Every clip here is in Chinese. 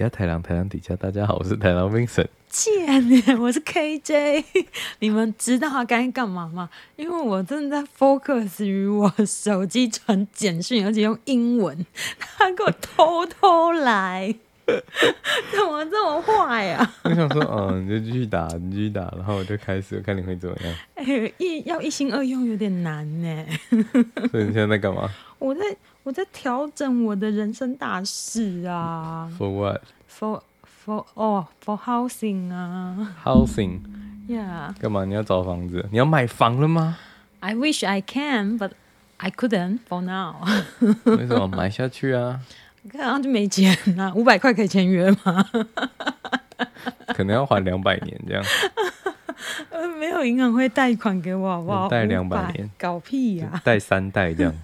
下台郎，台郎底下，大家好，我是台郎 Vincent。贱，我是 KJ。你们知道他该干嘛吗？因为我正在 focus 于我手机传简讯，而且用英文，他给我偷偷来，怎么这么坏呀？我想说，嗯，你就继续打，你继续打，然后我就开始，我看你会怎么样。哎、欸，一要一心二用有点难呢。所以你现在在干嘛？我在。我在调整我的人生大事啊。For what? For for 哦、oh,，for housing 啊。Housing. Yeah. 干嘛？你要找房子？你要买房了吗？I wish I can, but I couldn't for now. 为什么买下去啊？看啊就没钱啊，五百块可以签约吗？可能要还两百年这样。呃，没有银行会贷款给我，好不好？贷两百年，搞屁呀、啊！贷三代这样。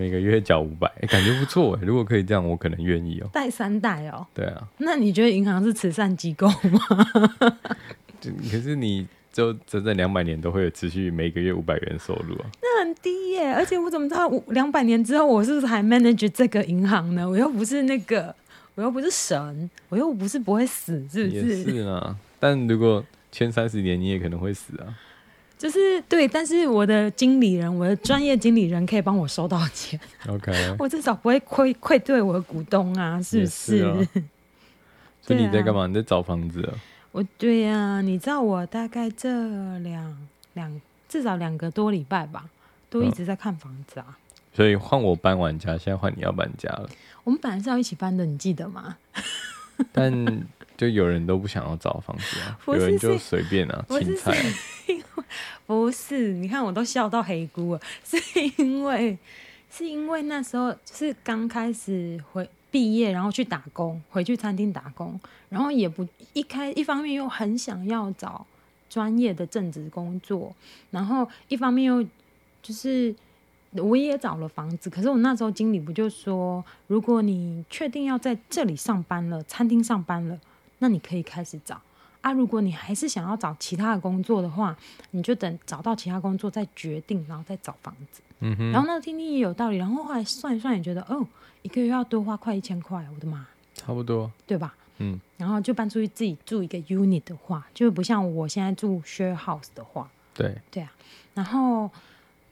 每个月缴五百，感觉不错哎。如果可以这样，我可能愿意哦。贷三代哦。对啊。那你觉得银行是慈善机构吗？可是你就整整两百年都会有持续每个月五百元收入啊。那很低耶！而且我怎么知道两百年之后我是不是还 manage 这个银行呢？我又不是那个，我又不是神，我又不是不会死，是不是？也是啊。但如果前三十年你也可能会死啊。就是对，但是我的经理人，我的专业经理人可以帮我收到钱。OK，我至少不会亏愧对我的股东啊，是不是？是啊、所以你在干嘛？你在找房子啊？我对呀、啊，你知道我大概这两两至少两个多礼拜吧，都一直在看房子啊。嗯、所以换我搬完家，现在换你要搬家了。我们本来是要一起搬的，你记得吗？但就有人都不想要找房子啊，有人就随便啊，青菜。不是，你看我都笑到黑菇了，是因为是因为那时候就是刚开始回毕业，然后去打工，回去餐厅打工，然后也不一开一方面又很想要找专业的正职工作，然后一方面又就是我也找了房子，可是我那时候经理不就说，如果你确定要在这里上班了，餐厅上班了，那你可以开始找。啊，如果你还是想要找其他的工作的话，你就等找到其他工作再决定，然后再找房子。嗯哼。然后那听听也有道理，然后后来算一算也觉得，哦，一个月要多花快一千块，我的妈！差不多，对吧？嗯。然后就搬出去自己住一个 unit 的话，就不像我现在住 share house 的话。对。对啊。然后，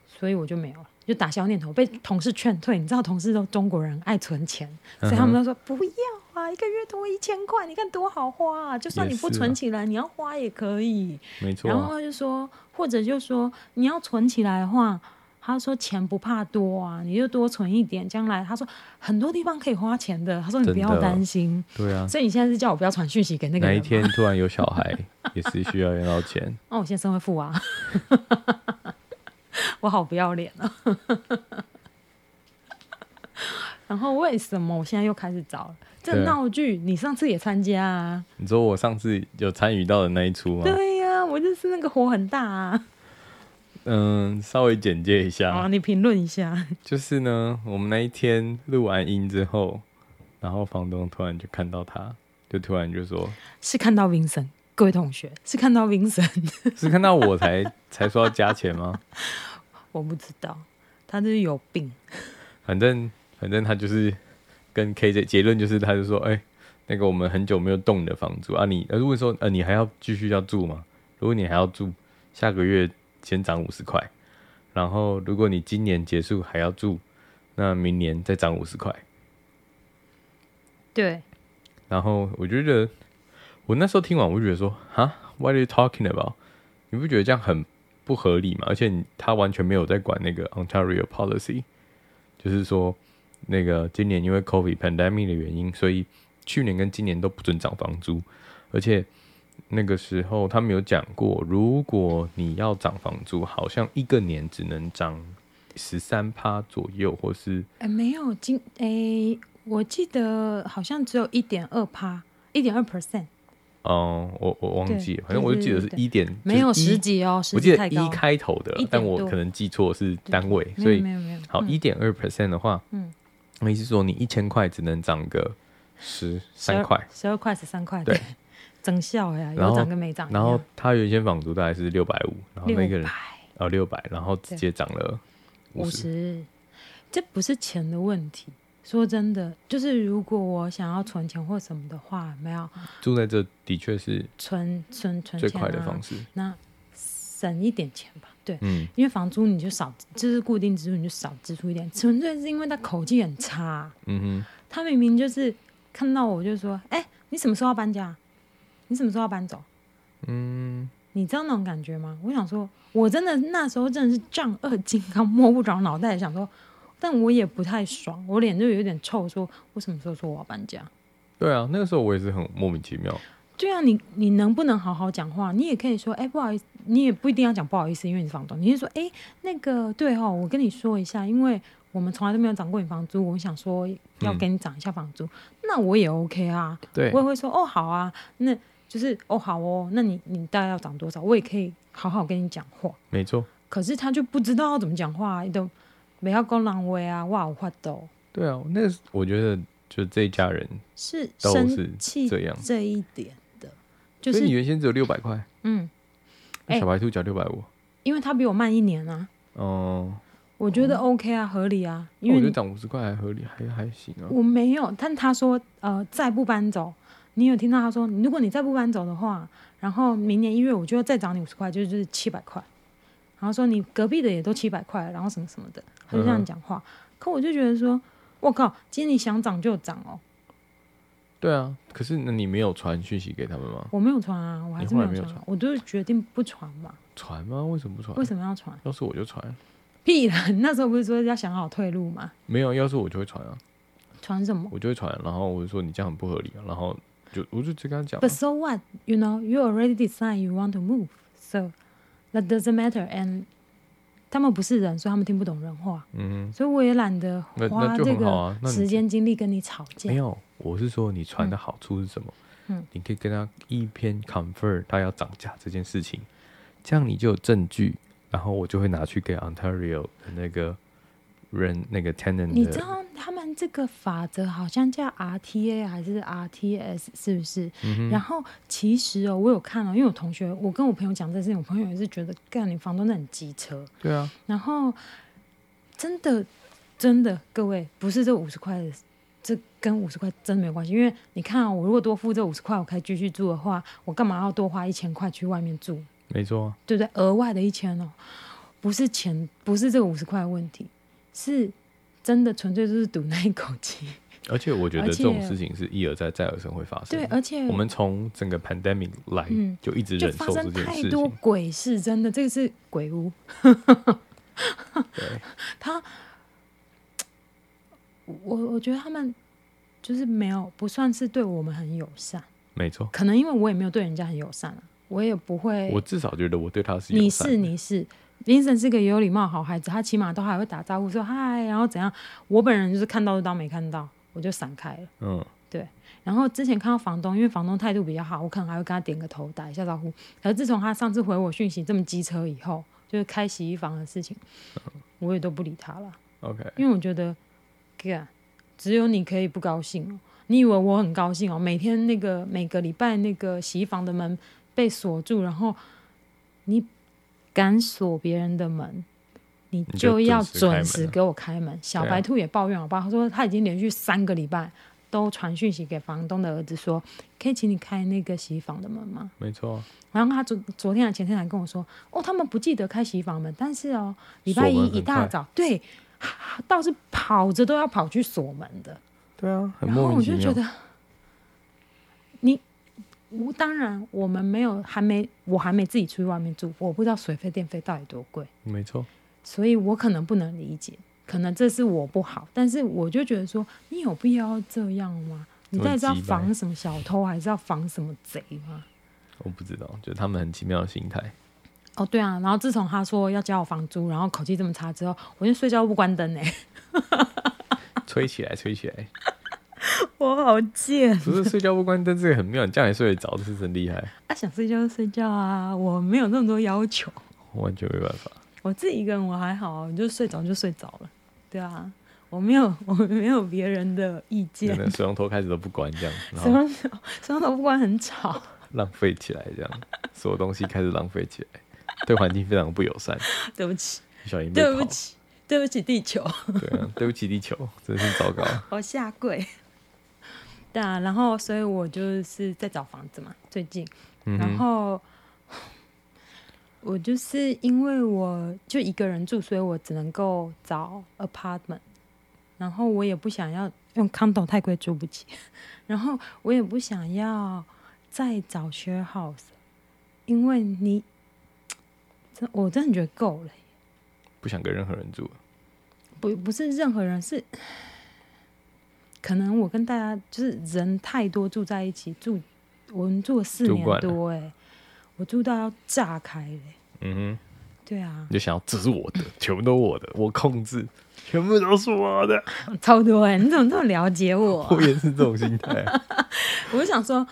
所以我就没有了，就打消念头，被同事劝退。你知道，同事都中国人爱存钱，所以他们都说不要。一个月多一千块，你看多好花啊！就算你不存起来，啊、你要花也可以。没错、啊。然后他就说，或者就说你要存起来的话，他说钱不怕多啊，你就多存一点，将来他说很多地方可以花钱的。他说你不要担心。对啊。所以你现在是叫我不要传讯息给那个人。哪一天突然有小孩，也是需要用到钱。那 我现在身为富啊，我好不要脸啊！然后为什么我现在又开始找了？这闹剧，你上次也参加啊？你说我上次有参与到的那一出吗？对呀、啊，我就是那个火很大啊。嗯，稍微简介一下。啊，你评论一下。就是呢，我们那一天录完音之后，然后房东突然就看到他，就突然就说：“是看到 Vincent，各位同学，是看到 Vincent，是看到我才才说要加钱吗？” 我不知道，他就是有病。反正反正他就是。跟 KJ 结论就是，他就说，哎、欸，那个我们很久没有动你的房租啊，你如果说，呃，你还要继续要住吗？如果你还要住，下个月先涨五十块，然后如果你今年结束还要住，那明年再涨五十块。对。然后我觉得，我那时候听完，我就觉得说，哈，What are you talking about？你不觉得这样很不合理吗？而且他完全没有在管那个 Ontario policy，就是说。那个今年因为 COVID pandemic 的原因，所以去年跟今年都不准涨房租，而且那个时候他们有讲过，如果你要涨房租，好像一个年只能涨十三趴左右，或是哎、欸、没有今哎、欸，我记得好像只有一点二趴，一点二 percent。哦，我我忘记了，反正我就记得是一点，没有十几哦，我记得一开头的，但我可能记错是单位，所以没有没有好一点二 percent 的话，嗯。意思是说，你一千块只能涨个十三块，十二块十三块，对，增效呀，有涨跟没涨。然后他原先房租大概是六百五，然后那个人哦六百，然后直接涨了五十，这不是钱的问题，说真的，就是如果我想要存钱或什么的话，没有住在这的确是存存存钱、啊、最快的方式。那省一点钱吧，对，嗯，因为房租你就少，就是固定支出你就少支出一点，纯粹是因为他口气很差。嗯哼，他明明就是看到我就说，哎、欸，你什么时候要搬家？你什么时候要搬走？嗯，你知道那种感觉吗？我想说，我真的那时候真的是丈二金刚摸不着脑袋，想说。但我也不太爽，我脸就有点臭，说我什么时候说我要搬家？对啊，那个时候我也是很莫名其妙。对啊，你你能不能好好讲话？你也可以说，哎、欸，不好意思，你也不一定要讲不好意思，因为你是房东。你是说，哎、欸，那个对哦，我跟你说一下，因为我们从来都没有涨过你房租，我想说要给你涨一下房租，嗯、那我也 OK 啊。对，我也会说，哦，好啊，那就是哦，好哦，那你你大概要涨多少？我也可以好好跟你讲话。没错。可是他就不知道要怎么讲话，都。没要讲人话啊，哇我发抖。对啊，那我觉得就这一家人是生气这样这一点的，就是你原先只有六百块，嗯，小白兔缴六百五，因为他比我慢一年啊。哦，我觉得 OK 啊，合理啊，因为我觉得涨五十块还合理，还还行啊。我没有，但他说呃，再不搬走，你有听到他说，如果你再不搬走的话，然后明年一月我就要再涨你五十块，就是七百块。然后说你隔壁的也都七百块，然后什么什么的。他就这样讲话，嗯、可我就觉得说，我靠，今天你想涨就涨哦。对啊，可是那你没有传讯息给他们吗？我没有传啊，我还是没有传，我就是决定不传嘛。传吗？为什么不传？为什么要传？要是我就传。屁啦！那时候不是说要想好退路吗？没有，要是我就会传啊。传什么？我就会传，然后我就说你这样很不合理啊，然后就我就直接跟他讲。But so what? You know, you already decide you want to move, so that doesn't matter. And 他们不是人，所以他们听不懂人话。嗯，所以我也懒得花这个时间精力跟你吵架。没有，我是说你传的好处是什么？嗯，你可以跟他一篇 confirm 他要涨价这件事情，这样你就有证据，然后我就会拿去给 Ontario 的那个人那个 tenant。你知道他们这个法则好像叫 RTA 还是 RTS，是不是？嗯、然后其实哦，我有看哦，因为我同学，我跟我朋友讲这件事情，我朋友也是觉得，干你房东那很机车。对啊。然后真的真的，各位不是这五十块的，这跟五十块真的没有关系。因为你看啊，我如果多付这五十块，我可以继续住的话，我干嘛要多花一千块去外面住？没错，对不对？额外的一千哦，不是钱，不是这个五十块的问题，是。真的纯粹就是赌那一口气，而且我觉得这种事情是一而再再而三会发生。对，而且我们从整个 pandemic 来，嗯，就一直忍受这件事情。太多鬼事，真的，这个是鬼屋。对，他，我我觉得他们就是没有不算是对我们很友善。没错，可能因为我也没有对人家很友善啊，我也不会。我至少觉得我对他是友善。你是你是。Vincent 是个有礼貌好孩子，他起码都还会打招呼说嗨，然后怎样？我本人就是看到就当没看到，我就闪开了。嗯，对。然后之前看到房东，因为房东态度比较好，我可能还会跟他点个头，打一下招呼。可是自从他上次回我讯息这么机车以后，就是开洗衣房的事情，我也都不理他了。OK，因为我觉得，哥，只有你可以不高兴哦。你以为我很高兴哦？每天那个每个礼拜那个洗衣房的门被锁住，然后你。敢锁别人的门，你就要准时给我开门。小白兔也抱怨我爸，他说他已经连续三个礼拜都传讯息给房东的儿子说，可以请你开那个洗衣房的门吗？没错。然后他昨昨天还前天还跟我说，哦，他们不记得开洗衣房门，但是哦，礼拜一一大早，对，倒是跑着都要跑去锁门的。对啊，很莫名其妙。然后我就觉得，你。我当然，我们没有，还没，我还没自己出去外面住，我不知道水费电费到底多贵。没错，所以我可能不能理解，可能这是我不好，但是我就觉得说，你有必要这样吗？你到底是要防什么小偷，还是要防什么贼吗？我不知道，就他们很奇妙的心态。哦，对啊，然后自从他说要交我房租，然后口气这么差之后，我就睡觉不关灯呢。吹起来，吹起来。我好贱！不是睡觉不关灯，这个很妙，你这样也睡得着，这是真厉害。啊，想睡觉就睡觉啊，我没有那么多要求，完全没办法。我自己一个人我还好，你就睡着就睡着了。对啊，我没有，我没有别人的意见。可能水龙头开始都不关，这样。水龙头，水龙头不关很吵，浪费起来，这样，所有东西开始浪费起来，对环境非常不友善。对不起，小心。对不起，对不起地球。对啊，对不起地球，真是糟糕。我下跪。对啊，然后所以我就是在找房子嘛，最近，嗯、然后我就是因为我就一个人住，所以我只能够找 apartment，然后我也不想要用 condo 太贵住不起，然后我也不想要再找 share house，因为你，我真的觉得够了，不想跟任何人住，不不是任何人是。可能我跟大家就是人太多住在一起住，我们住了四年多哎，我住到要炸开嘞。嗯哼，对啊，你就想要这是我的，全部都我的，我控制，全部都是我的，超多哎！你怎么这么了解我？我也是这种心态。我就想说，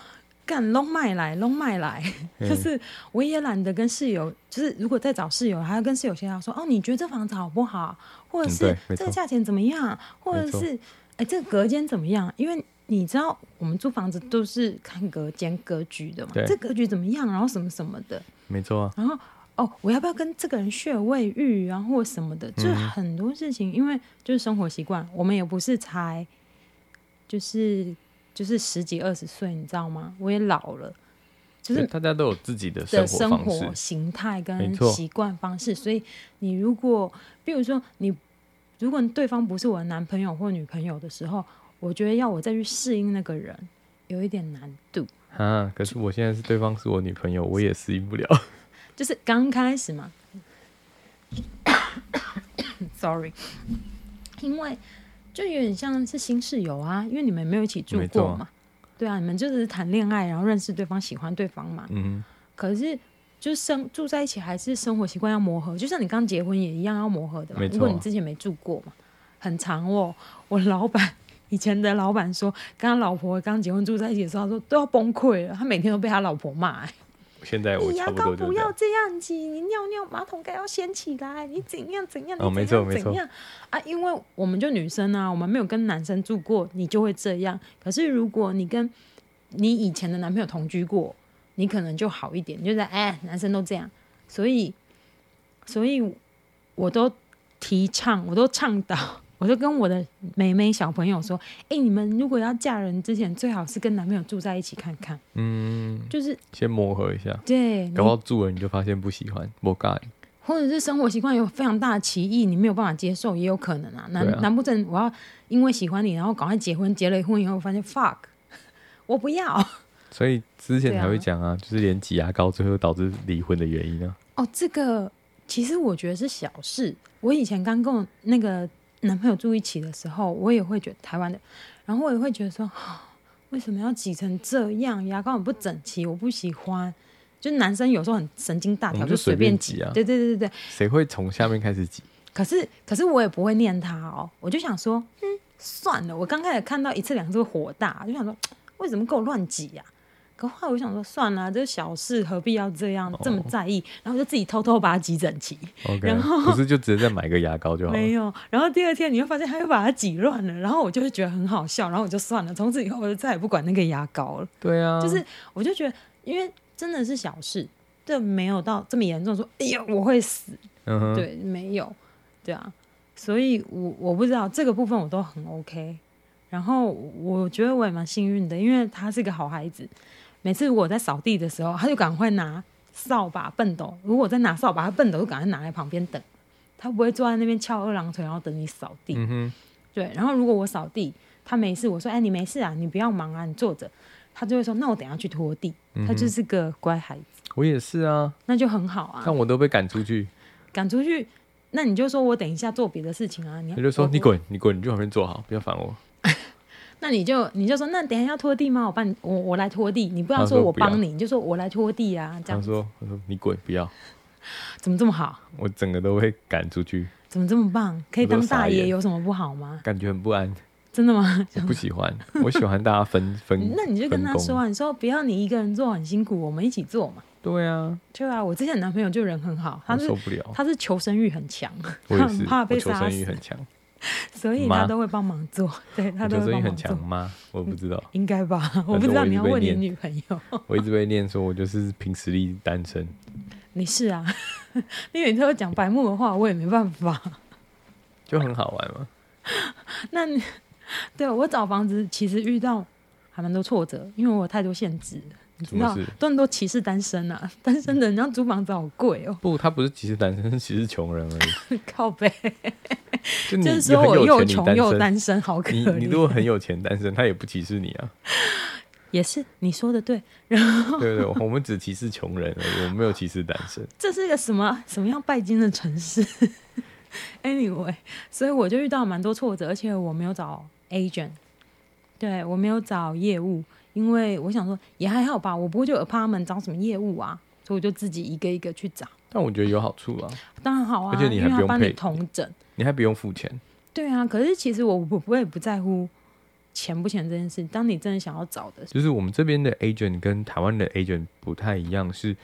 干拢麦来拢麦来，就是我也懒得跟室友，就是如果再找室友，还要跟室友先要说哦，你觉得这房子好不好？或者是这个价钱怎么样？或者是。哎，这个隔间怎么样？因为你知道，我们租房子都是看隔间格局的嘛。这格局怎么样？然后什么什么的。没错啊。然后哦，我要不要跟这个人 share 卫浴啊，或什么的？就是很多事情，嗯、因为就是生活习惯，我们也不是才，就是就是十几二十岁，你知道吗？我也老了，就是大家都有自己的生活，的生活形态跟习惯方式，所以你如果，比如说你。如果对方不是我的男朋友或女朋友的时候，我觉得要我再去适应那个人，有一点难度啊。可是我现在是对方是我女朋友，我也适应不了。就是刚开始嘛，sorry，因为就有点像是新室友啊，因为你们没有一起住过嘛。对啊，你们就是谈恋爱，然后认识对方，喜欢对方嘛。嗯。可是。就是生住在一起，还是生活习惯要磨合，就像你刚结婚也一样要磨合的嘛。如果你之前没住过嘛，很长哦。我老板以前的老板说，跟他老婆刚结婚住在一起的时候，他说都要崩溃了，他每天都被他老婆骂。现在我差不多你牙膏不要这样挤，你尿尿马桶盖要掀起来，你怎样怎样，哦，没错没错啊，因为我们就女生啊，我们没有跟男生住过，你就会这样。可是如果你跟你以前的男朋友同居过。你可能就好一点，就是哎，男生都这样，所以，所以我都提倡，我都倡导，我都跟我的妹妹小朋友说，哎、欸，你们如果要嫁人之前，最好是跟男朋友住在一起看看，嗯，就是先磨合一下，对，搞不好住了你就发现不喜欢，不干，或者是生活习惯有非常大的歧义，你没有办法接受，也有可能啊，难难不成我要因为喜欢你，然后赶快结婚，结了婚以后发现 fuck，我不要。所以之前才会讲啊，啊，就是连挤牙膏最后导致离婚的原因呢、啊。哦，这个其实我觉得是小事。我以前刚跟我那个男朋友住一起的时候，我也会觉得台湾的，然后我也会觉得说，哦、为什么要挤成这样？牙膏很不整齐，我不喜欢。就男生有时候很神经大条，就随便挤啊。对对对对对。谁会从下面开始挤？可是可是我也不会念他哦，我就想说，嗯，算了。我刚开始看到一次两次会火大，就想说，为什么给我乱挤呀？可后来我想说，算了，这小事何必要这样、哦、这么在意？然后就自己偷偷把它挤整齐。然后不是就直接再买个牙膏就好了？没有。然后第二天你会发现他又把它挤乱了，然后我就会觉得很好笑，然后我就算了，从此以后我就再也不管那个牙膏了。对啊，就是我就觉得，因为真的是小事，这没有到这么严重，说哎呀我会死。对，没有，对啊，所以我我不知道这个部分我都很 OK。然后我觉得我也蛮幸运的，因为他是一个好孩子。每次我在扫地的时候，他就赶快拿扫把、笨斗。如果我在拿扫把，他畚斗就赶快拿在旁边等。他不会坐在那边翘二郎腿，然后等你扫地。嗯。对。然后如果我扫地，他没事，我说：“哎，你没事啊？你不要忙啊，你坐着。”他就会说：“那我等下去拖地。嗯”他就是个乖孩子。我也是啊。那就很好啊。但我都被赶出去。赶出去？那你就说我等一下做别的事情啊。你他就说：“你滚，你滚，你去旁边坐好，不要烦我。”那你就你就说，那等一下要拖地吗？我帮你，我我来拖地。你不要说我帮你，你就说我来拖地啊。这样。他说：“他说你滚，不要。”怎么这么好？我整个都会赶出去。怎么这么棒？可以当大爷有什么不好吗？感觉很不安。真的吗？我不喜欢，我喜欢大家分 分。那你就跟他说啊，你说不要你一个人做很辛苦，我们一起做嘛。对啊。对啊，我之前男朋友就人很好，他是受不了，他是求生欲很强，他很怕被杀死。求生欲很强。所以他都会帮忙做，对他都会帮忙做。很强吗？我不知道，应该吧？我不知道，你要问你女朋友。我一直被念说，我就是凭实力单身。你是啊，你每次都讲白目的话，我也没办法。就很好玩嘛。那你对我找房子其实遇到还蛮多挫折，因为我有太多限制。你知道，多歧视单身啊，单身的人家租房子好贵哦。不，他不是歧视单身，是歧视穷人而已。靠背，就，就是说我又穷又单身，好可怜。你你如果很有钱单身，他也不歧视你啊。也是你说的对，然后对对，我们只歧视穷人而已，我们没有歧视单身。这是一个什么什么样拜金的城市？Anyway，所以我就遇到蛮多挫折，而且我没有找 agent，对我没有找业务。因为我想说也还好吧，我不会就 apartment 找什么业务啊，所以我就自己一个一个去找。但我觉得有好处啊，当然好啊，而且你还不用帮你统整，你还不用付钱。对啊，可是其实我我我也不在乎钱不钱这件事。当你真的想要找的，就是我们这边的 agent 跟台湾的 agent 不太一样，是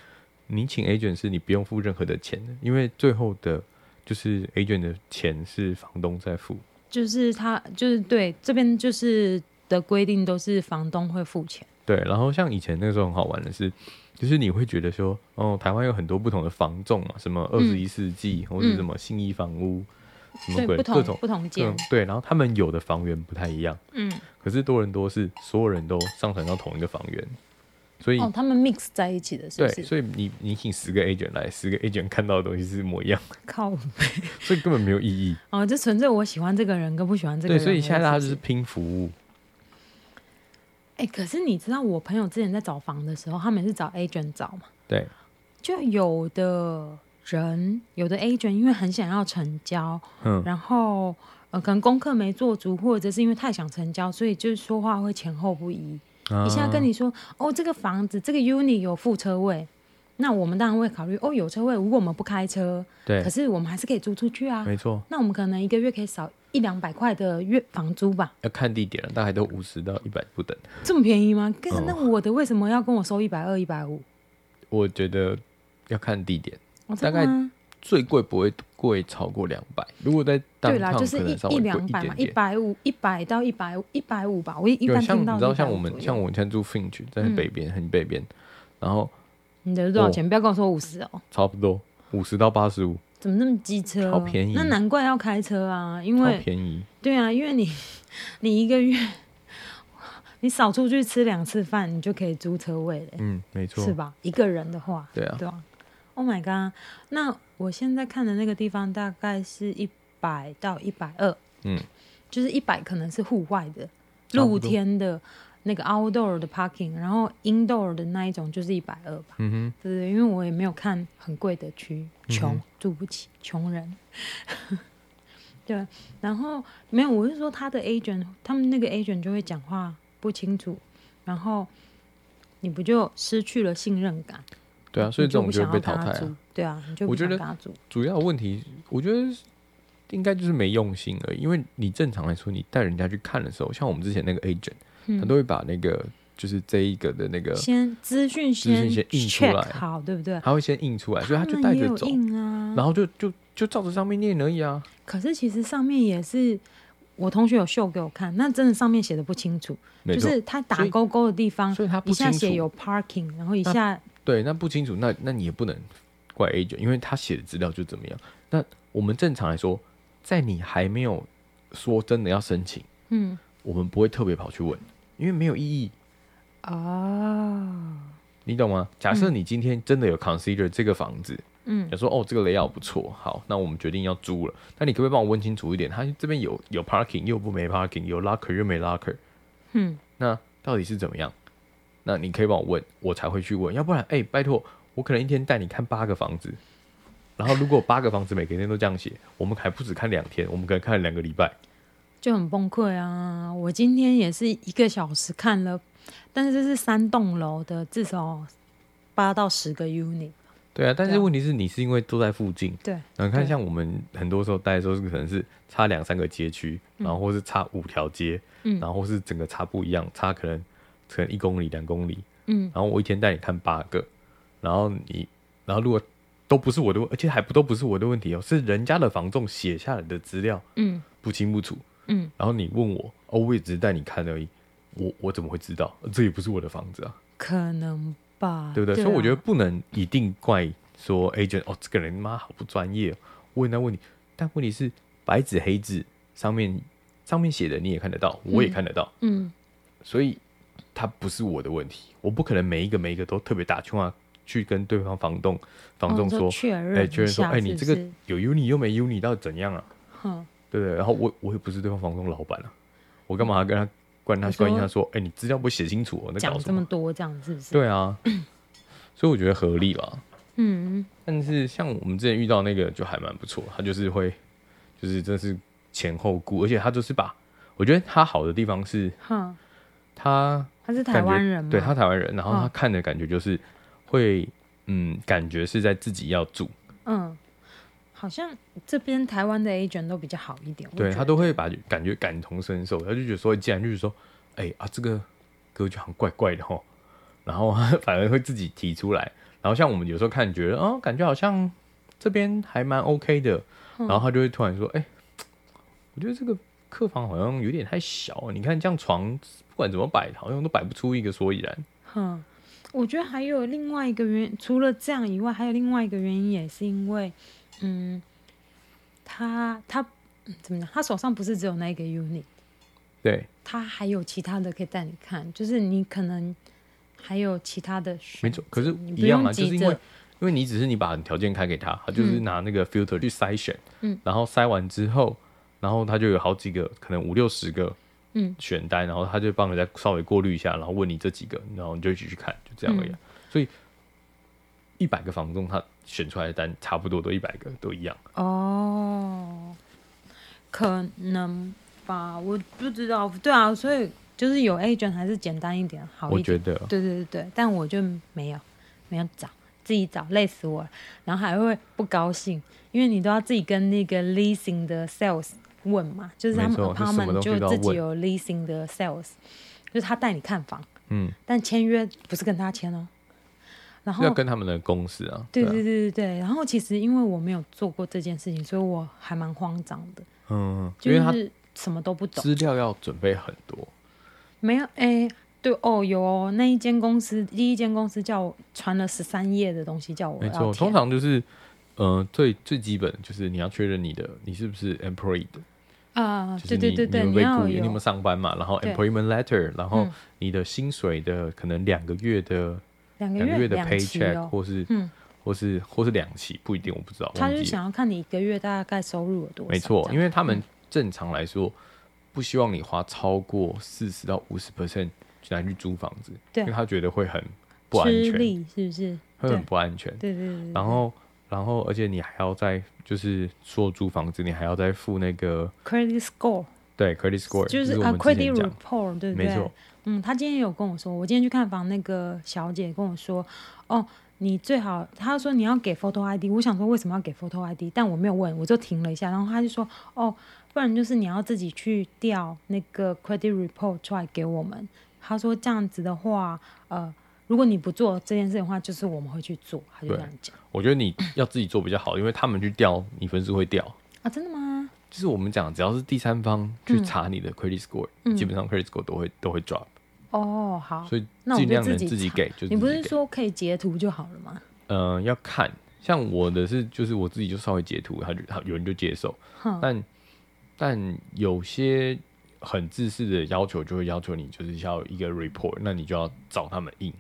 你请 agent 是你不用付任何的钱的，因为最后的就是 agent 的钱是房东在付。就是他就是对这边就是。的规定都是房东会付钱。对，然后像以前那个时候很好玩的是，就是你会觉得说，哦，台湾有很多不同的房仲啊，什么二十一世纪、嗯、或者什么信义房屋，嗯、什么鬼各种不同间，对，然后他们有的房源不太一样，嗯，可是多人多是所有人都上传到同一个房源，所以哦，他们 mix 在一起的是不是？对，所以你你请十个 agent 来，十个 agent 看到的东西是一模一样，靠，所以根本没有意义哦，就纯粹我喜欢这个人跟不喜欢这个人，对，所以现在大家就是拼服务。哎、欸，可是你知道我朋友之前在找房的时候，他们是找 agent 找嘛？对，就有的人，有的 agent 因为很想要成交，嗯，然后呃，可能功课没做足，或者是因为太想成交，所以就是说话会前后不一。啊、一下跟你说，哦，这个房子这个 unit 有副车位，那我们当然会考虑，哦，有车位，如果我们不开车，对，可是我们还是可以租出去啊，没错。那我们可能一个月可以少。一两百块的月房租吧，要看地点了，大概都五十到一百不等。这么便宜吗？嗯、那我的为什么要跟我收一百二、一百五？我觉得要看地点，哦、大概最贵不会贵超过两百。如果在对啦，就是一一两百嘛，一百五、一百到一百一百五吧。我一般听到你知道，像我们像我们现在住 Finch，在北边、嗯、很北边，然后你的多少钱？哦、不要跟我说五十哦，差不多五十到八十五。怎么那么机车？好便宜，那难怪要开车啊，因为便宜。对啊，因为你 你一个月 你少出去吃两次饭，你就可以租车位了。嗯，没错，是吧？一个人的话，对啊，对啊。Oh my god！那我现在看的那个地方大概是一百到一百二，嗯，就是一百可能是户外的，露天的。那个 outdoor 的 parking，然后 indoor 的那一种就是一百二吧。嗯哼，对对，因为我也没有看很贵的区，穷、嗯、住不起，穷人。对，然后没有，我是说他的 agent，他们那个 agent 就会讲话不清楚，然后你不就失去了信任感？对啊，所以这种就被淘汰啊。对啊，你就不想跟他住。主要问题，我觉得应该就是没用心而已。因为你正常来说，你带人家去看的时候，像我们之前那个 agent。他都会把那个就是这一个的那个先资讯先先印出来，好对不对？他会先印出来，所以他就带着走，啊、然后就就就照着上面念而已啊。可是其实上面也是我同学有秀给我看，那真的上面写的不清楚，就是他打勾勾的地方，所以他一下写有 parking，然后一下对，那不清楚，那那你也不能怪 agent，因为他写的资料就怎么样。那我们正常来说，在你还没有说真的要申请，嗯，我们不会特别跑去问。因为没有意义啊，你懂吗？假设你今天真的有 consider 这个房子，嗯，想说哦，这个 layout 不错，好，那我们决定要租了。那你可不可以帮我问清楚一点？他这边有有 parking 又不没 parking，有 locker 又没 locker，嗯，那到底是怎么样？那你可以帮我问，我才会去问。要不然，哎、欸，拜托，我可能一天带你看八个房子，然后如果八个房子每个天都这样写，我们还不止看两天，我们可能看两个礼拜。就很崩溃啊！我今天也是一个小时看了，但是这是三栋楼的，至少八到十个 unit。对啊，但是问题是你是因为都在附近，对。你看，像我们很多时候待的时候，是可能是差两三个街区，然后或是差五条街，嗯，然后或是整个差不一样，差可能可能一公里、两公里，嗯。然后我一天带你看八个，然后你，然后如果都不是我的问，而且还不都不是我的问题哦，是人家的房仲写下来的资料，嗯，不清不楚。嗯，然后你问我，哦，我也只是带你看而已，我我怎么会知道？这也不是我的房子啊，可能吧，对不对？对啊，所以我觉得不能一定怪说 agent 哦，这个人妈好不专业，问那问题，但问题是白纸黑字上面上面写的你也看得到，我也看得到，嗯，所以它不是我的问题，我不可能每一个每一个都特别打电话去跟对方房东房东说，哦、确认哎，确认说，哎，你这个有 uni 又没 uni，到底怎样啊？哼，对不对？然后我我也不是对方房东老板啊，我干嘛要跟他关他关心他说，哎，你资料不写清楚，哦，那？讲这么多这样是不是？对啊，所以我觉得合理吧。嗯，但是像我们之前遇到那个就还蛮不错，他就是会，就是真是前后顾，而且他就是把，我觉得他好的地方是，哼，他他是台湾人吗？对，他台湾人，然后他看的感觉就是会，嗯，感觉是在自己要住，嗯，好像这边台湾的 agent 都比较好一点，对他都会把感觉感同身受，他就觉得说，既然就是说，哎、欸、啊，这个歌就好像怪怪的吼，然后 反而会自己提出来。然后像我们有时候看，觉得哦，感觉好像这边还蛮 OK 的，嗯、然后他就会突然说：“哎、欸，我觉得这个客房好像有点太小，你看这样床不管怎么摆，好像都摆不出一个所以然。”哼，我觉得还有另外一个原因，除了这样以外，还有另外一个原因，也是因为，嗯，他他怎么讲？他手上不是只有那一个 unit，对，他还有其他的可以带你看，就是你可能。还有其他的没错，可是一样啊，就是因为因为你只是你把条件开给他，他就是拿那个 filter 去筛选，嗯，然后筛完之后，然后他就有好几个，可能五六十个，嗯，选单，然后他就帮你再稍微过滤一下，然后问你这几个，然后你就一起去看，就这样而已。嗯、所以一百个房东他选出来的单差不多都一百个都一样。哦，可能吧，我不知道。对啊，所以。就是有 agent 还是简单一点好一点，我觉得，对对对对，但我就没有没有找，自己找累死我了，然后还会不高兴，因为你都要自己跟那个 leasing 的 sales 问嘛，就是他们 apartment 就自己有 leasing 的 sales，就是他带你看房，嗯，但签约不是跟他签哦，然后要跟他们的公司啊，对对对对对，然后其实因为我没有做过这件事情，所以我还蛮慌张的，嗯，就是因为他什么都不懂，资料要准备很多。没有，哎、欸，对哦，有哦，那一间公司，第一间公司叫我传了十三页的东西，叫我没错，通常就是，呃，最最基本就是你要确认你的你是不是 employed 啊，对对对对，你有没有你有没有上班嘛？然后 employment letter，然后你的薪水的可能两个月的两个月的 paycheck，、哦、或是嗯，或是或是两期，不一定，我不知道。他就想要看你一个月大概收入有多少。没错，因为他们正常来说。不希望你花超过四十到五十 percent 来去租房子，因为他觉得会很不安全，是不是？会很不安全。对对对。然后，然后，而且你还要再就是说租房子，你还要再付那个 credit score，对，credit score 就是啊 credit report，对不对？没错。嗯，他今天有跟我说，我今天去看房，那个小姐跟我说，哦，你最好，他说你要给 photo ID，我想说为什么要给 photo ID，但我没有问，我就停了一下，然后他就说，哦。不然就是你要自己去调那个 credit report 出来给我们。他说这样子的话，呃，如果你不做这件事的话，就是我们会去做。他就这样讲。我觉得你要自己做比较好，因为他们去调，你分数会掉啊？真的吗？就是我们讲，只要是第三方去查你的 credit score，、嗯、基本上 credit score 都会都会 drop。哦，好。所以尽量能自己给，就你不是说可以截图就好了吗？嗯、呃，要看。像我的是，就是我自己就稍微截图，他就他有人就接受，哼但。但有些很自私的要求，就会要求你就是要一个 report，那你就要找他们印。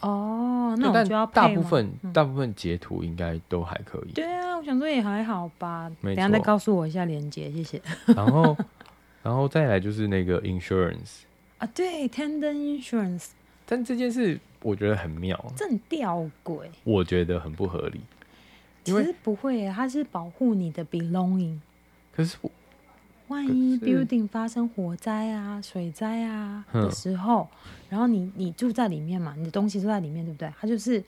哦，那我就要大部分、嗯、大部分截图应该都还可以。对啊，我想说也还好吧。等下再告诉我一下连接，谢谢。然后，然后再来就是那个 insurance 啊，对，tandem insurance。但这件事我觉得很妙，这很吊诡，我觉得很不合理。其实不会，它是保护你的 belonging。可是我，万一 building 发生火灾啊、水灾啊的时候，然后你你住在里面嘛，你的东西都在里面，对不对？它就是，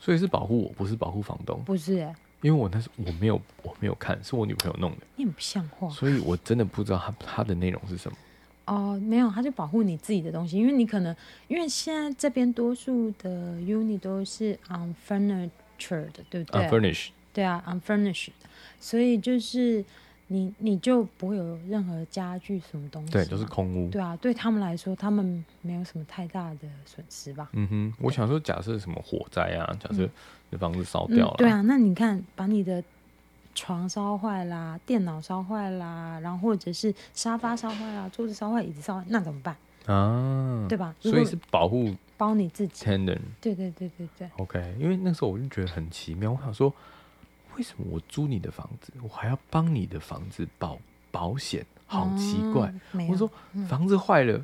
所以是保护我，不是保护房东，不是、欸？因为我那是我没有我没有看，是我女朋友弄的，你很不像话，所以我真的不知道它它的内容是什么。哦，没有，它就保护你自己的东西，因为你可能因为现在这边多数的 unit 都是 unfurnished 的，对不对？unfurnished，对啊，unfurnished，所以就是。你你就不会有任何家具什么东西，对，都是空屋。对啊，对他们来说，他们没有什么太大的损失吧？嗯哼，我想说，假设什么火灾啊，假设你房子烧掉了，嗯，对啊，那你看，把你的床烧坏啦，电脑烧坏啦，然后或者是沙发烧坏啦，桌子烧坏，椅子烧坏，那怎么办啊？对吧？所以是保护包你自己。对对对对对。OK，因为那时候我就觉得很奇妙，我想说，为什么我租你的房子，我还要帮你的房子保保险？好奇怪。嗯、我说房子坏了。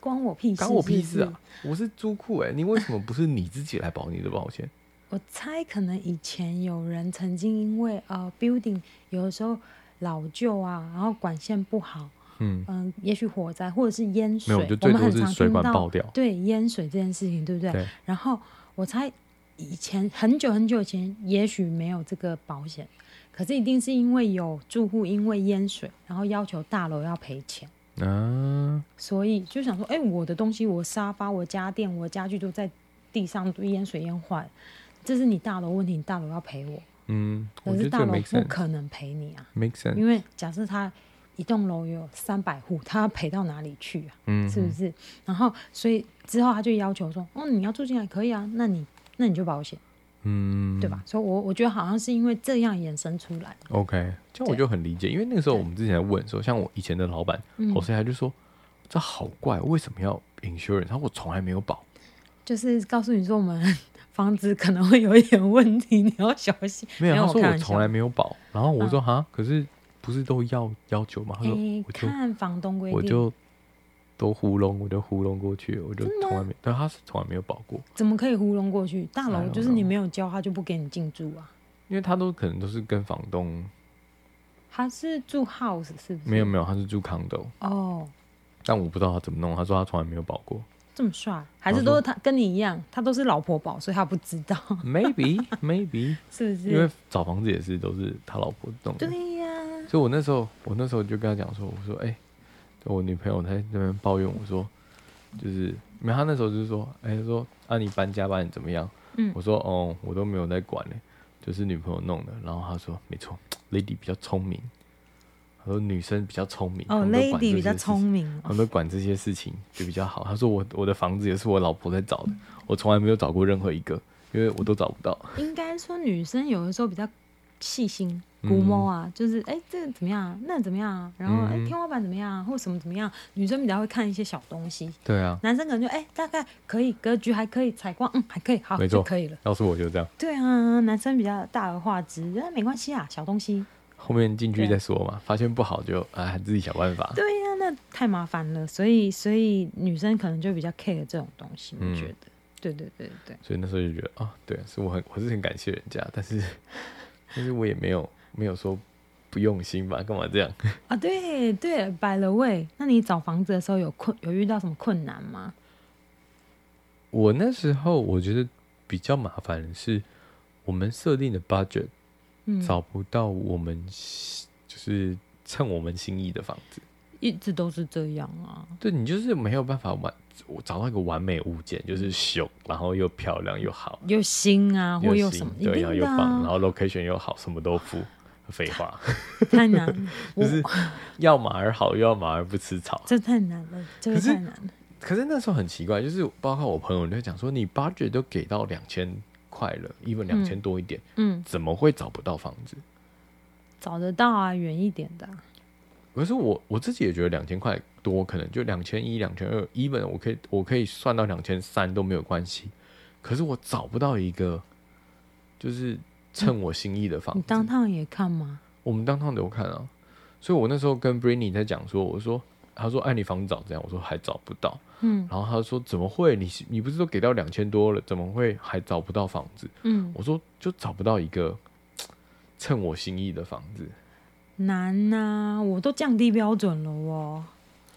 关我屁事！关我屁事啊！我是租户哎，你为什么不是你自己来保你的保险？我猜可能以前有人曾经因为呃，building 有的时候老旧啊，然后管线不好，嗯嗯、呃，也许火灾或者是淹水，没有，就最多是水管爆掉。对，淹水这件事情，对不对？对。然后我猜以前很久很久以前，也许没有这个保险，可是一定是因为有住户因为淹水，然后要求大楼要赔钱。啊，所以就想说，哎、欸，我的东西，我沙发、我家电、我家具都在地上都淹水淹坏，这是你大楼问题，你大楼要赔我。嗯，可是大楼不可能赔你啊，make sense。因为假设他一栋楼有三百户，他要赔到哪里去啊？嗯，是不是？然后，所以之后他就要求说，哦，你要住进来可以啊，那你那你就保险。嗯，对吧？所以我，我我觉得好像是因为这样衍生出来。OK，这样我就很理解，因为那个时候我们之前在问说，像我以前的老板，我现在就说这好怪，为什么要 insurance？他说我从来没有保，就是告诉你说我们 房子可能会有一点问题，你要小心。没有，他说我从来没有保，然后我说哈，可是不是都要要求吗？他说我就看房东规定，我就。都糊弄，我就糊弄过去，我就从来没，但他是从来没有保过。怎么可以糊弄过去？大楼就是你没有交，他就不给你进驻啊。因为他都可能都是跟房东，他是住 house 是不是？没有没有，他是住 condo。哦，但我不知道他怎么弄。他说他从来没有保过。这么帅，还是都是他跟你一样，他都是老婆保，所以他不知道。Maybe maybe 是不是？因为找房子也是都是他老婆弄的。对呀。所以我那时候我那时候就跟他讲说，我说哎。欸我女朋友在那边抱怨我说，就是，没她那时候就是说，哎、欸，说啊你搬家搬怎么样？嗯，我说哦，我都没有在管嘞，就是女朋友弄的。然后她说，没错，Lady 比较聪明，她说女生比较聪明，哦，Lady 比较聪明，他们管这些事情就比较好。她说我我的房子也是我老婆在找的，我从来没有找过任何一个，因为我都找不到。应该说女生有的时候比较细心。估摸啊，嗯、就是哎、欸，这个怎么样？那怎么样？然后哎、天花板怎么样？或什么怎么样？女生比较会看一些小东西。对啊。男生可能就哎、欸，大概可以，格局还可以，采光嗯还可以，好没错就可以了。要是我就这样。对啊，男生比较大而化之，那没关系啊，小东西。后面进去再说嘛，啊、发现不好就哎自己想办法。对呀、啊，那太麻烦了，所以所以女生可能就比较 care 这种东西，我觉得。嗯、对对对对。所以那时候就觉得啊，对，是我很我是很感谢人家，但是但是我也没有没有说。不用心吧？干嘛这样 啊？对对，by the way，那你找房子的时候有困有遇到什么困难吗？我那时候我觉得比较麻烦的是，我们设定的 budget，嗯，找不到我们就是趁我们心意的房子，一直都是这样啊。对，你就是没有办法完，我找到一个完美物件，就是秀，然后又漂亮又好，又新啊，或又什么，对，然后又棒，然后 location 又好，什么都付。废话，太难了，就是要马儿好，又要马儿不吃草，这太难了，这个太难了。可是那时候很奇怪，就是包括我朋友就讲说，你 budget 都给到两千块了，even 两千多一点，嗯，怎么会找不到房子？找得到啊，远一点的。可是我我自己也觉得两千块多，可能就两千一、两千二，even 我可以我可以算到两千三都没有关系。可是我找不到一个，就是。称我心意的房子，你当趟也看吗？我们当趟都看啊，所以我那时候跟 Britney 在讲说，我说，他说，哎，你房子找这样，我说还找不到，嗯，然后他说怎么会？你你不是都给到两千多了，怎么会还找不到房子？嗯，我说就找不到一个称我心意的房子，难呐、啊，我都降低标准了哦。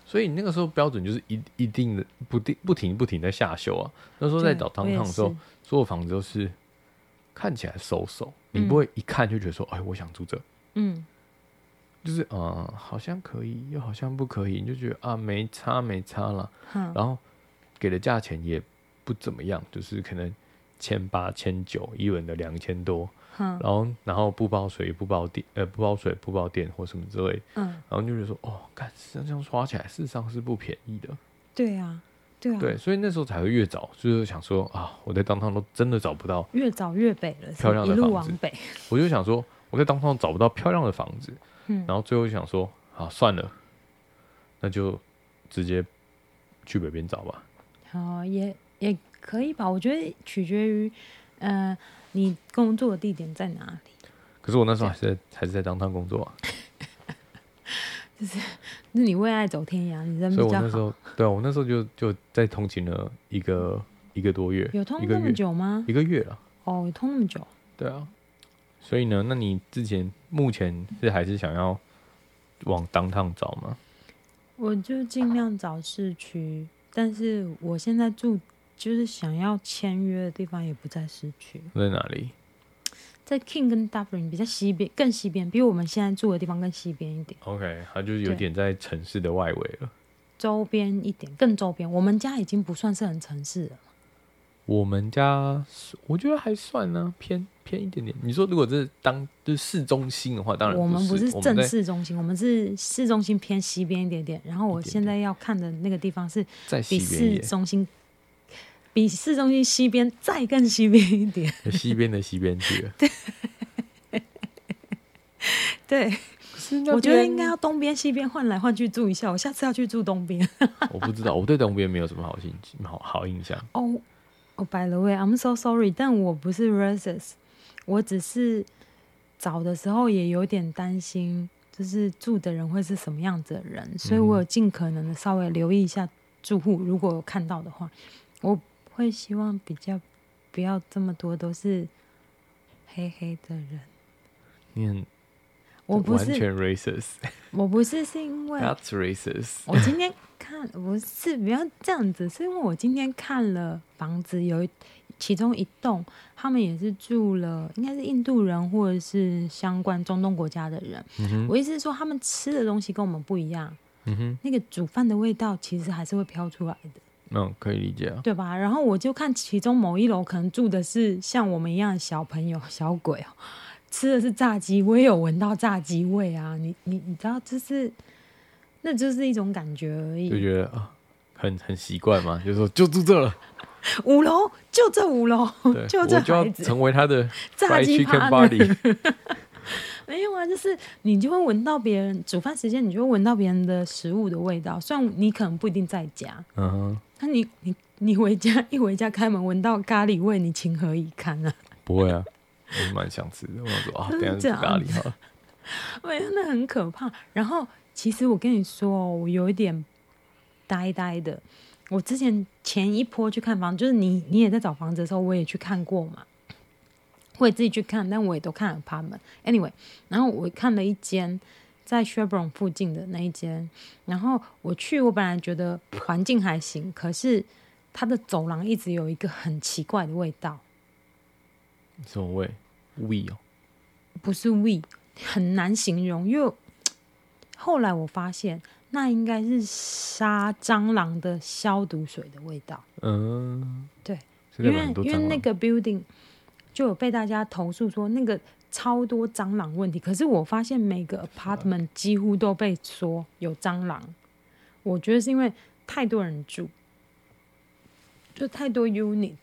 所以你那个时候标准就是一一定的不定不停不停在下修啊。那时候在找当趟的时候，所有房子都是。看起来收手，你不会一看就觉得说，嗯、哎，我想住这，嗯，就是啊、呃，好像可以，又好像不可以，你就觉得啊，没差没差了，嗯、然后给的价钱也不怎么样，就是可能千八千九一轮的两千多，嗯、然后然后不包水不包电，呃，不包水不包电或什么之类，嗯，然后就觉得说，哦，干，这样刷起来事实上是不便宜的，对、啊。对，啊、对，所以那时候才会越早，就是想说啊，我在当趟都真的找不到，越找越北了，漂亮的房子，往北。我就想说，我在当趟找不到漂亮的房子，嗯，然后最后想说，啊算了，那就直接去北边找吧。好，也也可以吧。我觉得取决于，呃，你工作的地点在哪里。可是我那时候还是在还是在当趟工作啊。就是，那你为爱走天涯，你人比较好。所以我那时候，对啊，我那时候就就在通勤了一个一个多月，有通那么久吗？一个月了。哦，有通那么久。对啊。所以呢，那你之前目前是还是想要往当趟找吗？我就尽量找市区，但是我现在住就是想要签约的地方也不在市区。在哪里？在 King 跟 Dublin 比较西边，更西边，比我们现在住的地方更西边一点。OK，它就是有点在城市的外围了。周边一点，更周边。我们家已经不算是很城市了。我们家我觉得还算呢，偏偏一点点。你说如果这是当就是市中心的话，当然我们不是正市中心，我们，我们是市中心偏西边一点点。然后我现在要看的那个地方是比市中心。比市中心西边再更西边一点，西边的西边去了。对，对，我觉得应该要东边西边换来换去住一下。我下次要去住东边。我不知道，我对东边没有什么好心情好好印象。哦哦，By the way，I'm so sorry，但我不是 racist，我只是找的时候也有点担心，就是住的人会是什么样子的人，所以我有尽可能的稍微留意一下住户，如果有看到的话，我。会希望比较不要这么多都是黑黑的人。你很，我不是完全 racist，我不是是因为 That's racist。我今天看不是不要这样子，是因为我今天看了房子，有其中一栋，他们也是住了，应该是印度人或者是相关中东国家的人。嗯、我意思是说，他们吃的东西跟我们不一样。嗯哼，那个煮饭的味道其实还是会飘出来的。嗯，可以理解啊，对吧？然后我就看其中某一楼可能住的是像我们一样的小朋友、小鬼哦，吃的是炸鸡，我也有闻到炸鸡味啊。你你你知道，就是那就是一种感觉而已，就觉得啊，很很习惯嘛，就是说就住这了，五楼就这五楼，就这孩子就要成为他的 炸鸡 party。没有啊，就是你就会闻到别人煮饭时间，你就会闻到别人的食物的味道。虽然你可能不一定在家，嗯哼，那你你你回家一回家开门闻到咖喱味，你情何以堪啊？不会啊，我蛮想吃的。我想说啊，等下吃咖喱好了。没有，那很可怕。然后其实我跟你说，我有一点呆呆的。我之前前一波去看房，就是你你也在找房子的时候，我也去看过嘛。我也自己去看，但我也都看了 apartment。Anyway，然后我看了一间在 Sherbourne 附近的那一间，然后我去，我本来觉得环境还行，可是它的走廊一直有一个很奇怪的味道。什么味？味哦？不是味，很难形容。因为后来我发现，那应该是杀蟑螂的消毒水的味道。嗯，对，因为因为那个 building。就有被大家投诉说那个超多蟑螂问题，可是我发现每个 apartment 几乎都被说有蟑螂。我觉得是因为太多人住，就太多 unit